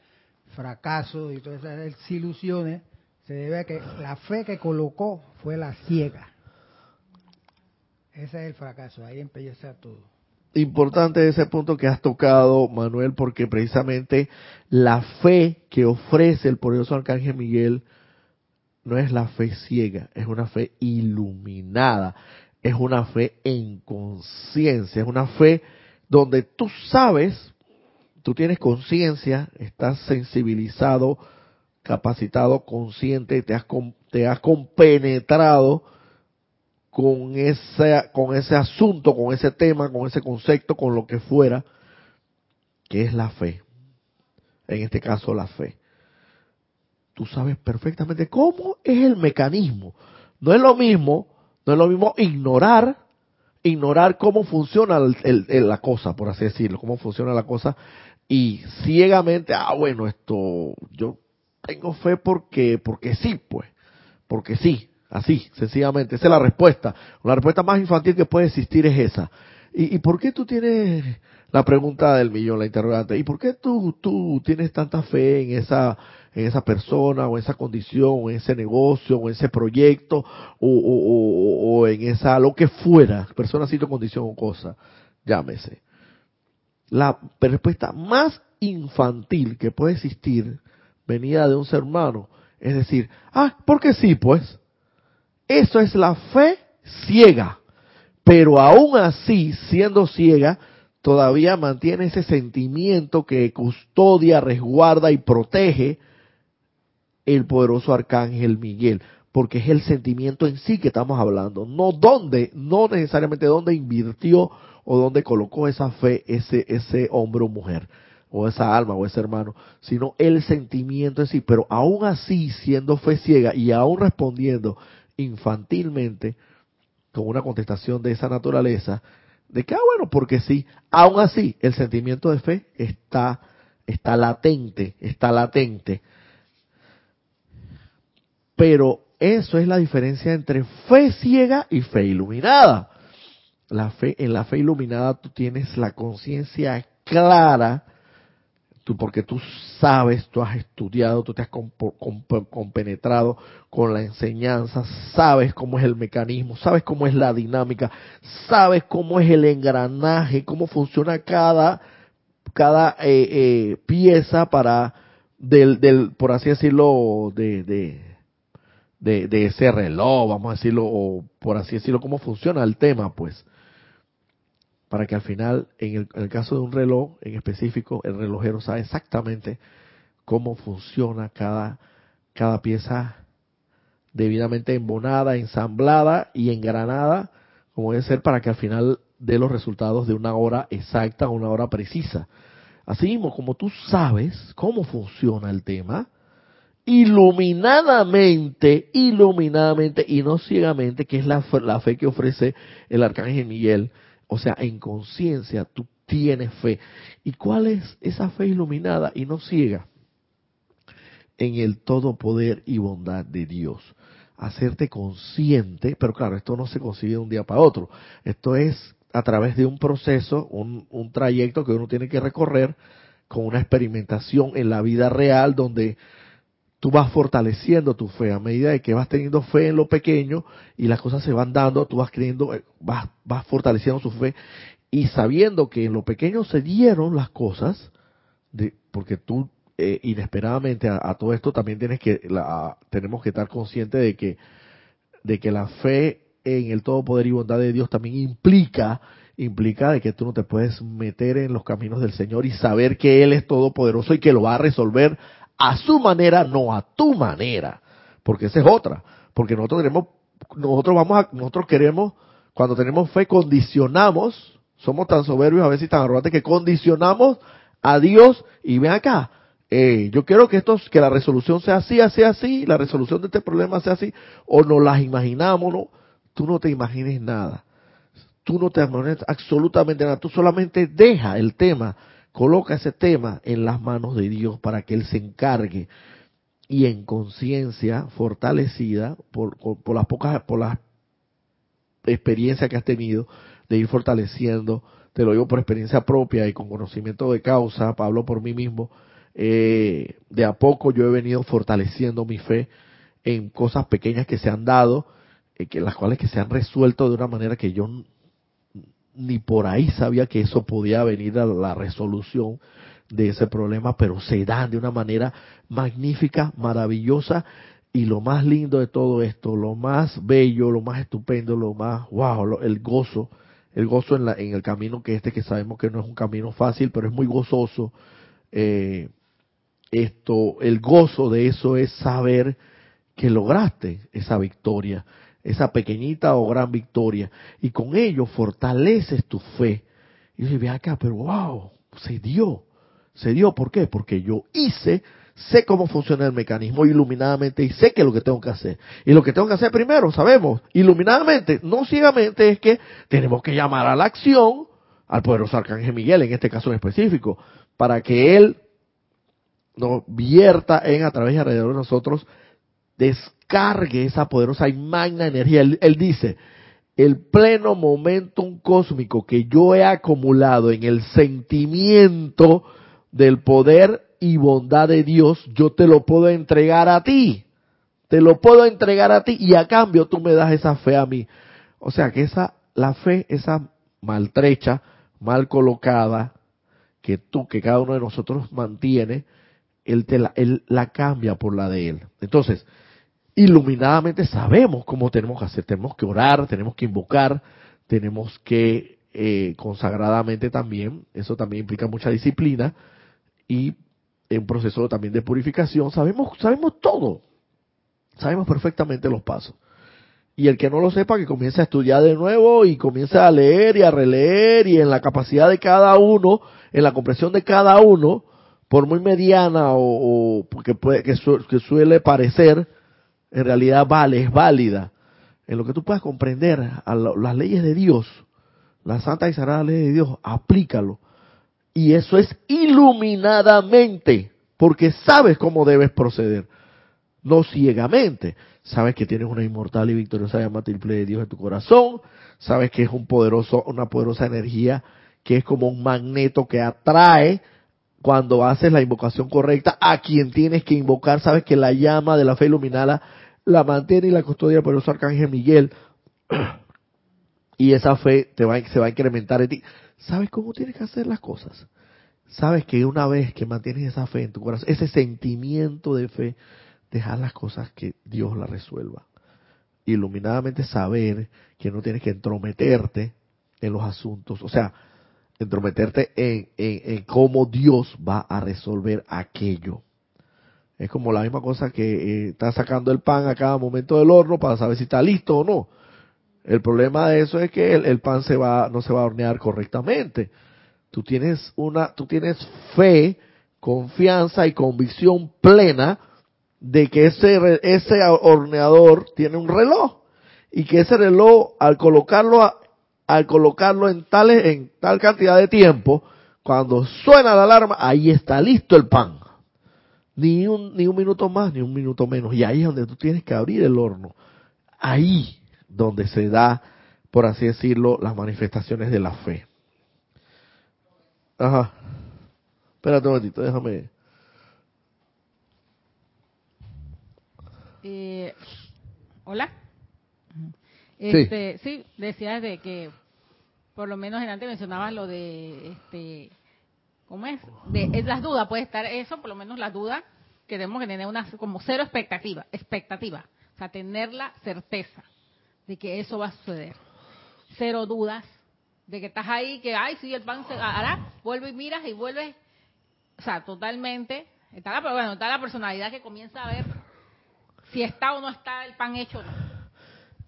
fracaso y todas esas desilusiones, se debe a que la fe que colocó fue la ciega. Ese es el fracaso, ahí empieza todo. Importante ese punto que has tocado, Manuel, porque precisamente la fe que ofrece el poderoso Arcángel Miguel no es la fe ciega, es una fe iluminada, es una fe en conciencia, es una fe donde tú sabes, tú tienes conciencia, estás sensibilizado, capacitado, consciente, te has, te has compenetrado con ese, con ese asunto, con ese tema, con ese concepto, con lo que fuera, que es la fe. En este caso, la fe. Tú sabes perfectamente cómo es el mecanismo. No es lo mismo, no es lo mismo ignorar, ignorar cómo funciona la cosa, por así decirlo, cómo funciona la cosa, y ciegamente, ah, bueno, esto, yo tengo fe porque, porque sí, pues, porque sí, Así, sencillamente. Esa es la respuesta. La respuesta más infantil que puede existir es esa. ¿Y, por qué tú tienes la pregunta del millón, la interrogante? ¿Y por qué tú, tú tienes tanta fe en esa, en esa persona, o en esa condición, o en ese negocio, o en ese proyecto, o, en esa, lo que fuera, persona, sitio, condición o cosa, llámese? La respuesta más infantil que puede existir venida de un ser humano es decir, ah, porque sí, pues. Eso es la fe ciega. Pero aún así, siendo ciega, todavía mantiene ese sentimiento que custodia, resguarda y protege el poderoso arcángel Miguel, porque es el sentimiento en sí que estamos hablando, no dónde, no necesariamente dónde invirtió o dónde colocó esa fe ese ese hombre o mujer o esa alma o ese hermano, sino el sentimiento en sí, pero aún así siendo fe ciega y aún respondiendo infantilmente con una contestación de esa naturaleza, de que, ah, bueno, porque sí, aún así el sentimiento de fe está, está latente, está latente. Pero eso es la diferencia entre fe ciega y fe iluminada. La fe, en la fe iluminada tú tienes la conciencia clara porque tú sabes, tú has estudiado, tú te has compenetrado con la enseñanza, sabes cómo es el mecanismo, sabes cómo es la dinámica, sabes cómo es el engranaje, cómo funciona cada cada eh, eh, pieza para del, del, por así decirlo, de, de, de, ese reloj, vamos a decirlo, o por así decirlo, cómo funciona el tema, pues. Para que al final, en el, en el caso de un reloj en específico, el relojero sabe exactamente cómo funciona cada, cada pieza debidamente embonada, ensamblada y engranada, como debe ser para que al final dé los resultados de una hora exacta, una hora precisa. Así mismo, como tú sabes cómo funciona el tema, iluminadamente, iluminadamente y no ciegamente, que es la, fe que ofrece el arcángel Miguel, o sea, en conciencia tú tienes fe. ¿Y cuál es esa fe iluminada y no ciega? En el todo poder y bondad de Dios. Hacerte consciente, pero claro, esto no se consigue de un día para otro. Esto es a través de un proceso, un trayecto que uno tiene que recorrer con una experimentación en la vida real donde tú vas fortaleciendo tu fe. A medida de que vas teniendo fe en lo pequeño y las cosas se van dando, tú vas creyendo, eh, vas, vas fortaleciendo tu fe y sabiendo que en lo pequeño se dieron las cosas, de, porque tú eh, inesperadamente a, a, todo esto también tienes que, la, tenemos que estar conscientes de que, de que la fe en el todo poder y bondad de Dios también implica implica de que tú no te puedes meter en los caminos del Señor y saber que Él es todopoderoso y que lo va a resolver a su manera, no a tu manera, porque esa es otra, porque nosotros queremos, nosotros vamos a, nosotros queremos, cuando tenemos fe, condicionamos, somos tan soberbios a veces tan arrogantes que condicionamos a Dios y ven acá, eh, yo quiero que esto, que la resolución sea así, así, así, la resolución de este problema sea así, o nos las imaginamos, no, tú no te imagines nada. Tú no te imagines absolutamente nada. Tú solamente deja el tema, coloca ese tema en las manos de Dios para que Él se encargue y en conciencia fortalecida por, por, las pocas, por las experiencias que has tenido de ir fortaleciendo, te lo digo por experiencia propia y con conocimiento de causa, Pablo por mí mismo, eh, de a poco yo he venido fortaleciendo mi fe en cosas pequeñas que se han dado, eh, que las cuales que se han resuelto de una manera que yo ni por ahí sabía que eso podía venir a la resolución de ese problema, pero se dan de una manera magnífica, maravillosa y lo más lindo de todo esto, lo más bello, lo más estupendo, lo más wow, el gozo, el gozo en, la, en el camino que este que sabemos que no es un camino fácil, pero es muy gozoso. Eh, esto, el gozo de eso es saber que lograste esa victoria, esa pequeñita o gran victoria, y con ello fortaleces tu fe. Y yo ve acá, pero wow, se dio, se dio, ¿por qué? Porque yo hice, sé cómo funciona el mecanismo iluminadamente y sé qué es lo que tengo que hacer. Y lo que tengo que hacer primero, sabemos, iluminadamente, no ciegamente, es que tenemos que llamar a la acción al poderoso Arcángel Miguel, en este caso en específico, para que él nos vierta en a través y alrededor de nosotros descargue esa poderosa y magna energía. Él, dice, el pleno momentum cósmico que yo he acumulado en el sentimiento del poder y bondad de Dios, yo te lo puedo entregar a ti. Te lo puedo entregar a ti y a cambio tú me das esa fe a mí. O sea que esa, la fe, esa maltrecha, mal colocada, que tú, que cada uno de nosotros mantiene, él, te la, él la cambia por la de él. Entonces, iluminadamente sabemos cómo tenemos que hacer. Tenemos que orar, tenemos que invocar, tenemos que eh, consagradamente también, eso también implica mucha disciplina y un proceso también de purificación. Sabemos, sabemos todo, sabemos perfectamente los pasos. Y el que no lo sepa, que comience a estudiar de nuevo y comience a leer y a releer y en la capacidad de cada uno, en la comprensión de cada uno, por muy mediana o, que, puede, que suele parecer, en realidad vale, es válida, en lo que tú puedas comprender a las leyes de Dios, la santa y sagrada ley de Dios, aplícalo. Y eso es iluminadamente, porque sabes cómo debes proceder, no ciegamente. Sabes que tienes una inmortal y victoriosa llama triple de Dios en tu corazón, sabes que es un poderoso, una poderosa energía que es como un magneto que atrae cuando haces la invocación correcta a quien tienes que invocar, sabes que la llama de la fe iluminada la mantiene y la custodia por el arcángel Miguel. Y esa fe te va, se va a incrementar en ti. ¿Sabes cómo tienes que hacer las cosas? sabes que una vez que mantienes esa fe en tu corazón, ese sentimiento de fe, dejar las cosas que Dios las resuelva. Iluminadamente saber que no tienes que entrometerte en los asuntos, o sea, entrometerte en, en, cómo Dios va a resolver aquello. Es como la misma cosa que eh, está sacando el pan a cada momento del horno para saber si está listo o no. El problema de eso es que el, pan se va, no se va a hornear correctamente. Tú tienes una, tú tienes fe, confianza y convicción plena de que ese, ese horneador tiene un reloj y que ese reloj al colocarlo al colocarlo en tales en tal cantidad de tiempo cuando suena la alarma ahí está listo el pan ni un ni un minuto más ni un minuto menos. Y ahí es donde tú tienes que abrir el horno. Ahí donde se da por así decirlo las manifestaciones de la fe. Ajá. Espérate un momentito déjame. Eh, Hola. Este, sí. decías de que por lo menos antes mencionabas lo de este ¿cómo es? De es las dudas, puede estar eso, por lo menos la duda que tenemos que tener una como cero expectativa, expectativa, o sea, tener la certeza de que eso va a suceder. Cero dudas de que estás ahí, que ay, sí, el pan se hará, vuelve y miras y vuelves, o sea, totalmente, está la, bueno, está la personalidad que comienza a ver si está o no está el pan hecho.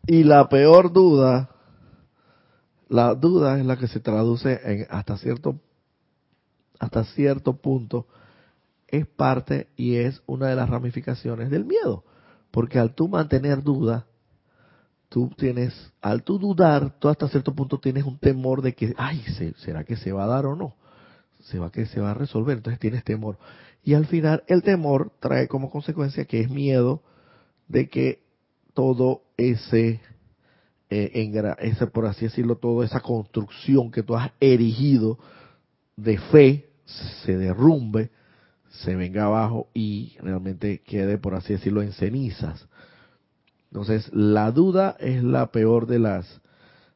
Y la peor duda, la duda es la que se traduce en hasta cierto hasta cierto punto es parte y es una de las ramificaciones del miedo, porque al tú mantener duda, tú tienes, al tú dudar, tú hasta cierto punto tienes un temor de que, ay, ¿será que se va a dar o no? ¿Se va que se va a resolver? Entonces tienes temor. Y al final el temor trae como consecuencia que es miedo de que todo ese, eh, ese, por así decirlo, toda esa construcción que tú has erigido de fe se derrumbe, se venga abajo y realmente quede, por así decirlo, en cenizas. Entonces, la duda es la peor de las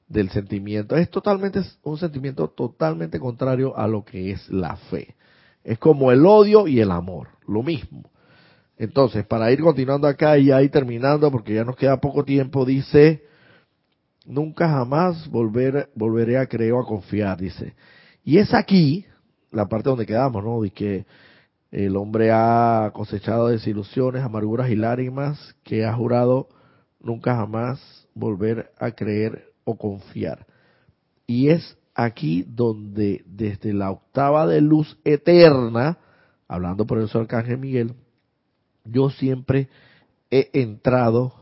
del sentimiento. Es totalmente un sentimiento totalmente contrario a lo que es la fe. Es como el odio y el amor, lo mismo. Entonces, para ir continuando acá y ahí terminando, porque ya nos queda poco tiempo, dice, nunca jamás volver, volveré a creer o a confiar, dice. Y es aquí, la parte donde quedamos, ¿no? De que el hombre ha cosechado desilusiones, amarguras y lágrimas, que ha jurado nunca jamás volver a creer o confiar. Y es aquí donde desde la octava de luz eterna, hablando por eso Arcángel Miguel, yo siempre he entrado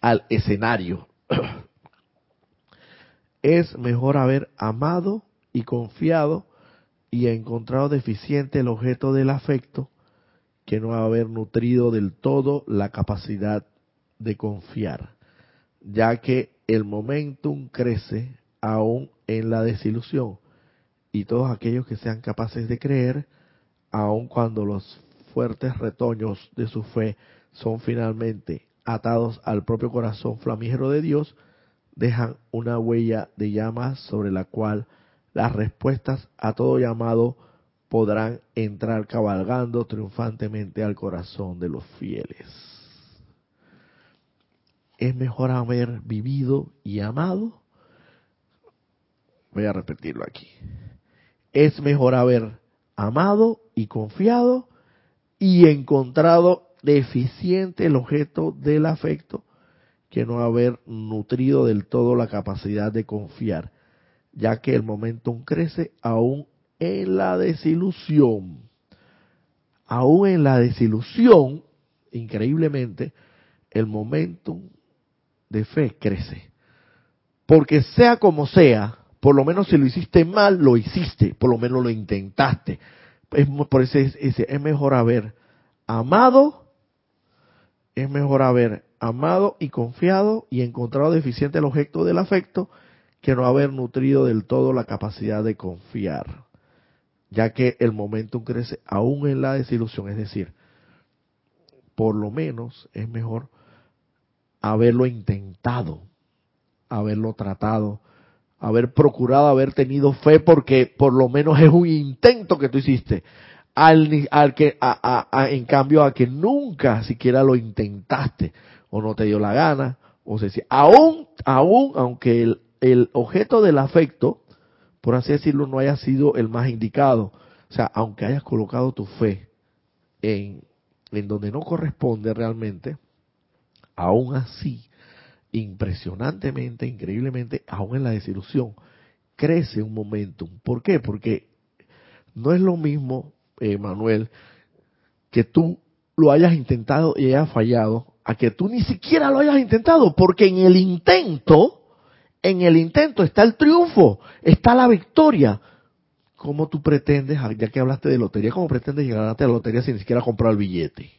al escenario. es mejor haber amado y confiado y encontrado deficiente el objeto del afecto que no haber nutrido del todo la capacidad de confiar, ya que el momentum crece aún en la desilusión y todos aquellos que sean capaces de creer, aun cuando los fuertes retoños de su fe son finalmente atados al propio corazón flamígero de Dios, dejan una huella de llamas sobre la cual las respuestas a todo llamado podrán entrar cabalgando triunfantemente al corazón de los fieles. Es mejor haber vivido y amado. Voy a repetirlo aquí. Es mejor haber amado y confiado y encontrado deficiente el objeto del afecto que no haber nutrido del todo la capacidad de confiar, ya que el momentum crece aún en la desilusión. Aún en la desilusión, increíblemente, el momentum de fe crece. Porque sea como sea, por lo menos si lo hiciste mal, lo hiciste, por lo menos lo intentaste es, por eso es, es, mejor haber amado, es mejor haber amado y confiado y encontrado deficiente el objeto del afecto que no haber nutrido del todo la capacidad de confiar, ya que el momentum crece aún en la desilusión, es decir, por lo menos es mejor haberlo intentado, haberlo tratado, haber procurado haber tenido fe porque por lo menos es un intento que tú hiciste. Al, que, en cambio, a que nunca siquiera lo intentaste o no te dio la gana, o sea, aún, aún, aunque el, el objeto del afecto, por así decirlo, no haya sido el más indicado, o sea, aunque hayas colocado tu fe en, en donde no corresponde realmente, aún así, impresionantemente, increíblemente, aún en la desilusión, crece un momentum. ¿Por qué? Porque no es lo mismo, eh, Manuel, que tú lo hayas intentado y hayas fallado, a que tú ni siquiera lo hayas intentado, porque en el intento, en el intento está el triunfo, está la victoria. ¿Cómo tú pretendes, ya que hablaste de lotería, cómo pretendes llegar a la lotería sin ni siquiera comprar el billete?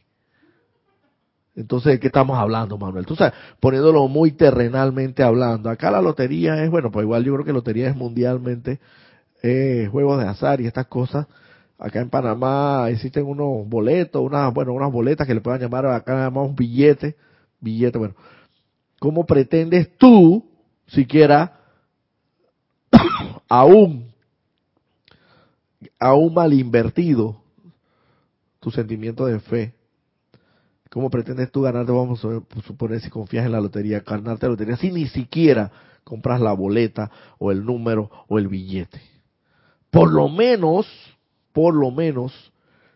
Entonces, ¿de qué estamos hablando, Manuel? Tú sabes, poniéndolo muy terrenalmente hablando. Acá la lotería es, bueno, pues igual yo creo que lotería es mundialmente eh, juegos de azar y estas cosas. Acá en Panamá existen unos boletos, unas, bueno, unas boletas que le puedan llamar, acá llamamos billete, billete, bueno. ¿Cómo pretendes tú, siquiera, aún, aún mal invertido, tu sentimiento de fe, ¿Cómo pretendes tú ganarte, vamos a suponer, si confías en la lotería, ganarte la lotería, si ni siquiera compras la boleta o el número o el billete? Por lo menos, por lo menos,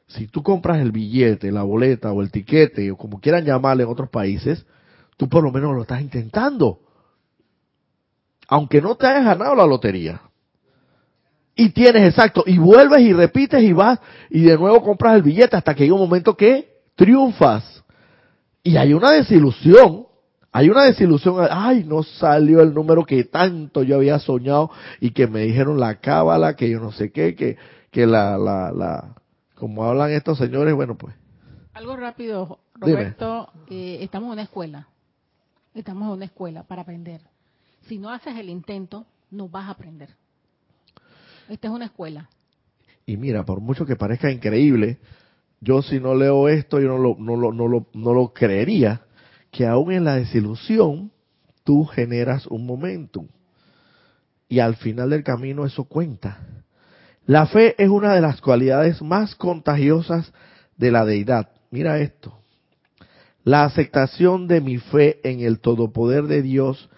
si tú compras el billete, la boleta o el tiquete, o como quieran llamarle en otros países, tú por lo menos lo estás intentando. Aunque no te hayas ganado la lotería. Y tienes exacto, y vuelves y repites y vas y de nuevo compras el billete hasta que hay un momento que triunfas. Y hay una desilusión, hay una desilusión, ay, no salió el número que tanto yo había soñado y que me dijeron la cábala, que yo no sé qué, que, que la, la, la, como hablan estos señores, bueno, pues. Algo rápido, Roberto, eh, estamos en una escuela, estamos en una escuela para aprender. Si no haces el intento, no vas a aprender. Esta es una escuela. Y mira, por mucho que parezca increíble, yo si no leo esto, yo no lo, no lo, no lo, no lo creería, que aún en la desilusión tú generas un momentum. Y al final del camino eso cuenta. La fe es una de las cualidades más contagiosas de la deidad. Mira esto. La aceptación de mi fe en el todopoder de Dios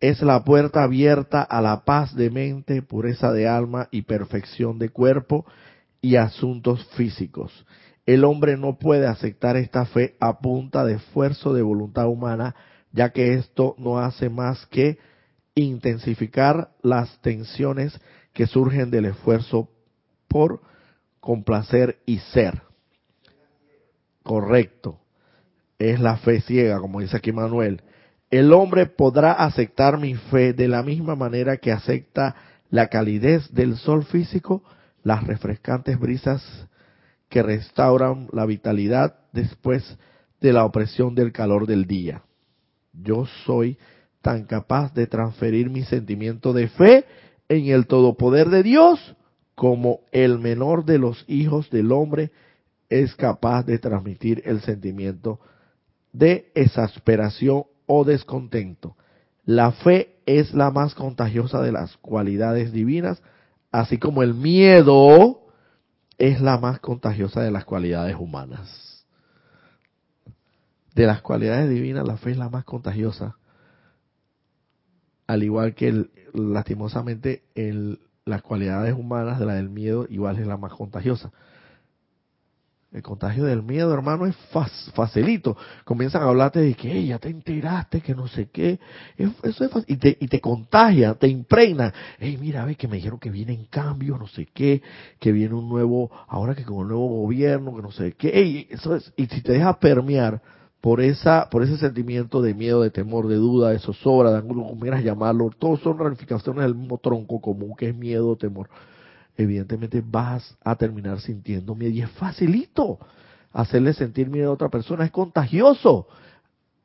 es la puerta abierta a la paz de mente, pureza de alma y perfección de cuerpo y asuntos físicos. El hombre no puede aceptar esta fe a punta de esfuerzo de voluntad humana, ya que esto no hace más que intensificar las tensiones que surgen del esfuerzo por complacer y ser. Correcto. Es la fe ciega, como dice aquí Manuel. El hombre podrá aceptar mi fe de la misma manera que acepta la calidez del sol físico, las refrescantes brisas que restauran la vitalidad después de la opresión del calor del día. Yo soy tan capaz de transferir mi sentimiento de fe en el todopoder de Dios como el menor de los hijos del hombre es capaz de transmitir el sentimiento de exasperación o descontento. La fe es la más contagiosa de las cualidades divinas, así como el miedo es la más contagiosa de las cualidades humanas. De las cualidades divinas, la fe es la más contagiosa. Al igual que lastimosamente las cualidades humanas de la del miedo, igual es la más contagiosa. El contagio del miedo, hermano, es facilito. Comienzan a hablarte de que ya te enteraste, que no sé qué. Eso es y, te, y te contagia, te impregna. Hey, mira, ve que me dijeron que vienen cambios, no sé qué, que viene un nuevo, ahora que con un nuevo gobierno, que no sé qué. Hey, eso es, y si te dejas permear por esa, por ese sentimiento de miedo, de temor, de duda, de zozobra, de ángulo, como quieras llamarlo, todos son ramificaciones del mismo tronco común que es miedo, temor evidentemente vas a terminar sintiendo miedo. Y es facilito hacerle sentir miedo a otra persona, es contagioso.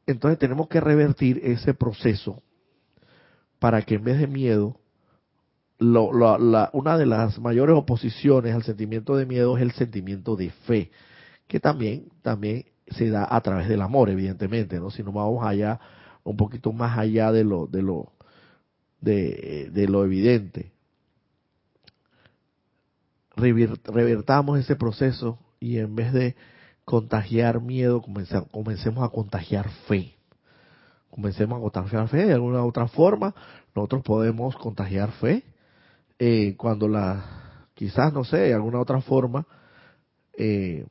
Entonces tenemos que revertir ese proceso para que en vez de miedo, una de las mayores oposiciones al sentimiento de miedo es el sentimiento de fe, que también, también se da a través del amor, evidentemente, ¿no? Si no vamos allá, un poquito más allá de lo, de lo, de lo evidente. Revertamos ese proceso y en vez de contagiar miedo, comencemos a contagiar fe. Comencemos a contagiar fe de alguna otra forma. Nosotros podemos contagiar fe eh, cuando la, quizás no sé, de alguna otra forma, eh,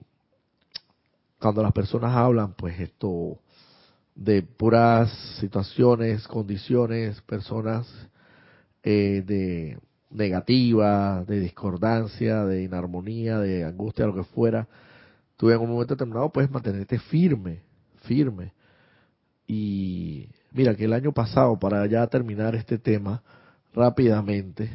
cuando las personas hablan, pues esto de puras situaciones, condiciones, personas eh, de negativa, de discordancia, de inarmonía, de angustia, lo que fuera, tú en un momento determinado puedes mantenerte firme, firme. Y mira que el año pasado, para ya terminar este tema rápidamente,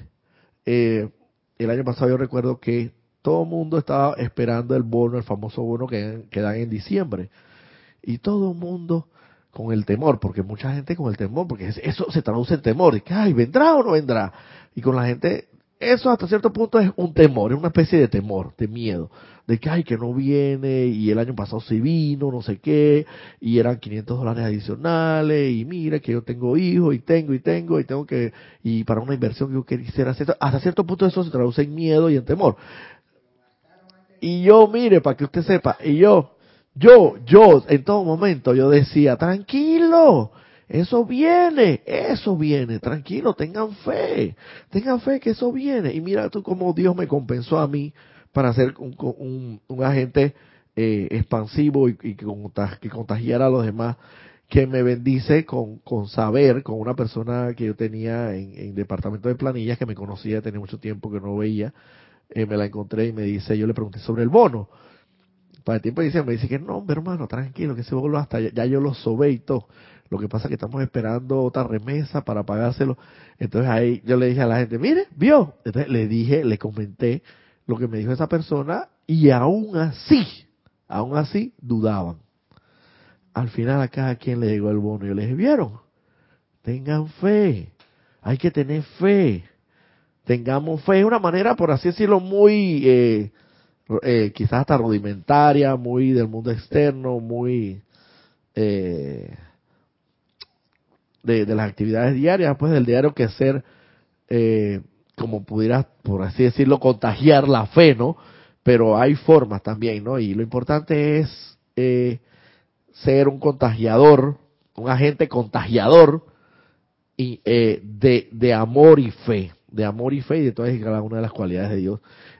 eh, el año pasado yo recuerdo que todo el mundo estaba esperando el bono, el famoso bono que, que dan en diciembre. Y todo el mundo con el temor, porque mucha gente con el temor, porque eso se traduce en temor, de que, ay, ¿vendrá o no vendrá? Y con la gente, eso hasta cierto punto es un temor, es una especie de temor, de miedo, de que, ay, que no viene, y el año pasado se vino, no sé qué, y eran 500 dólares adicionales, y mira que yo tengo hijos, y tengo, y tengo, y tengo que, y para una inversión que yo quisiera hacer, hasta cierto punto eso se traduce en miedo y en temor. Y yo, mire, para que usted sepa, y yo, yo, yo, en todo momento, yo decía, tranquilo, eso viene, eso viene, tranquilo, tengan fe, tengan fe que eso viene. Y mira tú cómo Dios me compensó a mí para ser un, un, agente eh, expansivo y, que, contagiara a los demás, que me bendice con, con saber, con una persona que yo tenía en, en departamento de planillas, que me conocía, tenía mucho tiempo que no veía, eh, me la encontré y me dice, yo le pregunté sobre el bono para el tiempo de diciembre, dice que no, hombre, hermano, tranquilo, que ese bono hasta ya, yo lo sobé y todo. Lo que pasa es que estamos esperando otra remesa para pagárselo. Entonces ahí yo le dije a la gente, mire, vio. Entonces le dije, le comenté lo que me dijo esa persona y aún así, aún así dudaban. Al final a cada quien le llegó el bono. Yo les dije, ¿vieron? Tengan fe. Hay que tener fe. Tengamos fe. Es una manera, por así decirlo, muy... Eh, eh, quizás hasta rudimentaria, muy del mundo externo, muy eh, de, las actividades diarias, pues del diario que ser, eh, como pudieras, por así decirlo, contagiar la fe, ¿no? Pero hay formas también, ¿no? Y lo importante es ser un contagiador, un agente contagiador y, de, de amor y fe, de amor y fe y de todas y cada una de las cualidades de Dios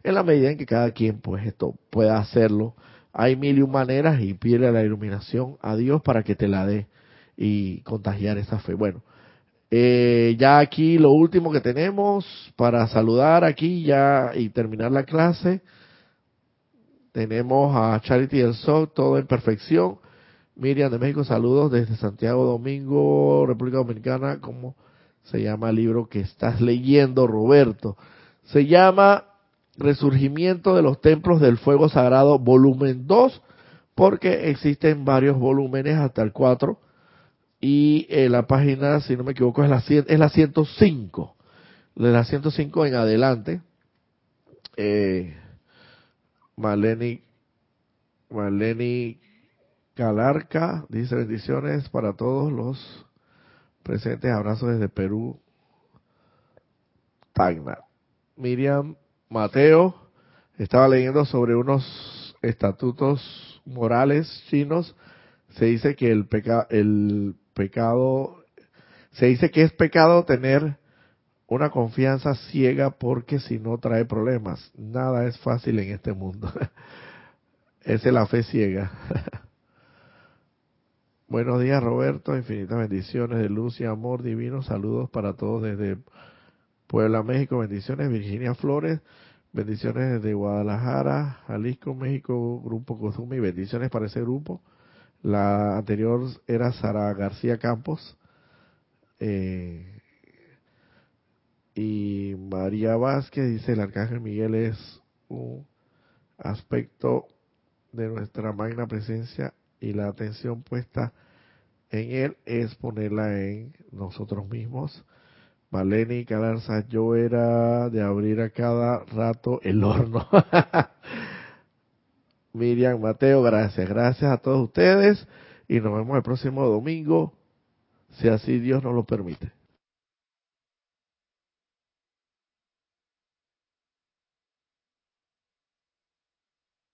en la medida en que cada quien pues esto pueda hacerlo. Hay mil y un maneras y pide la iluminación a Dios para que te la dé y contagiar esa fe. Bueno, eh, ya aquí lo último que tenemos para saludar aquí ya y terminar la clase. Tenemos a Charity del Sol, todo en perfección. Miriam de México, saludos desde Santiago Domingo, República Dominicana. ¿Cómo se llama el libro que estás leyendo, Roberto? Se llama Resurgimiento de los Templos del Fuego Sagrado, volumen 2, porque existen varios volúmenes hasta el 4. Y eh, la página, si no me equivoco, es la, es la 105. De la 105 en adelante. Eh, Maleni, Maleni Calarca dice bendiciones para todos los presentes. Abrazos desde Perú. Tagna. Miriam Mateo estaba leyendo sobre unos estatutos morales chinos. Se dice que el, peca, el pecado, se dice que es pecado tener una confianza ciega porque si no trae problemas. Nada es fácil en este mundo. Esa es la fe ciega. Buenos días Roberto, infinitas bendiciones de luz y amor divino. Saludos para todos desde Puebla, México, bendiciones. Virginia Flores, bendiciones desde Guadalajara, Jalisco, México, Grupo Cozumi, bendiciones para ese grupo. La anterior era Sara García Campos. Eh, y María Vázquez dice, el Arcángel Miguel es un aspecto de nuestra magna presencia y la atención puesta en él es ponerla en nosotros mismos Maleni Calarza, yo era de abrir a cada rato el horno. Miriam, Mateo, gracias. Gracias a todos ustedes y nos vemos el próximo domingo, si así Dios nos lo permite.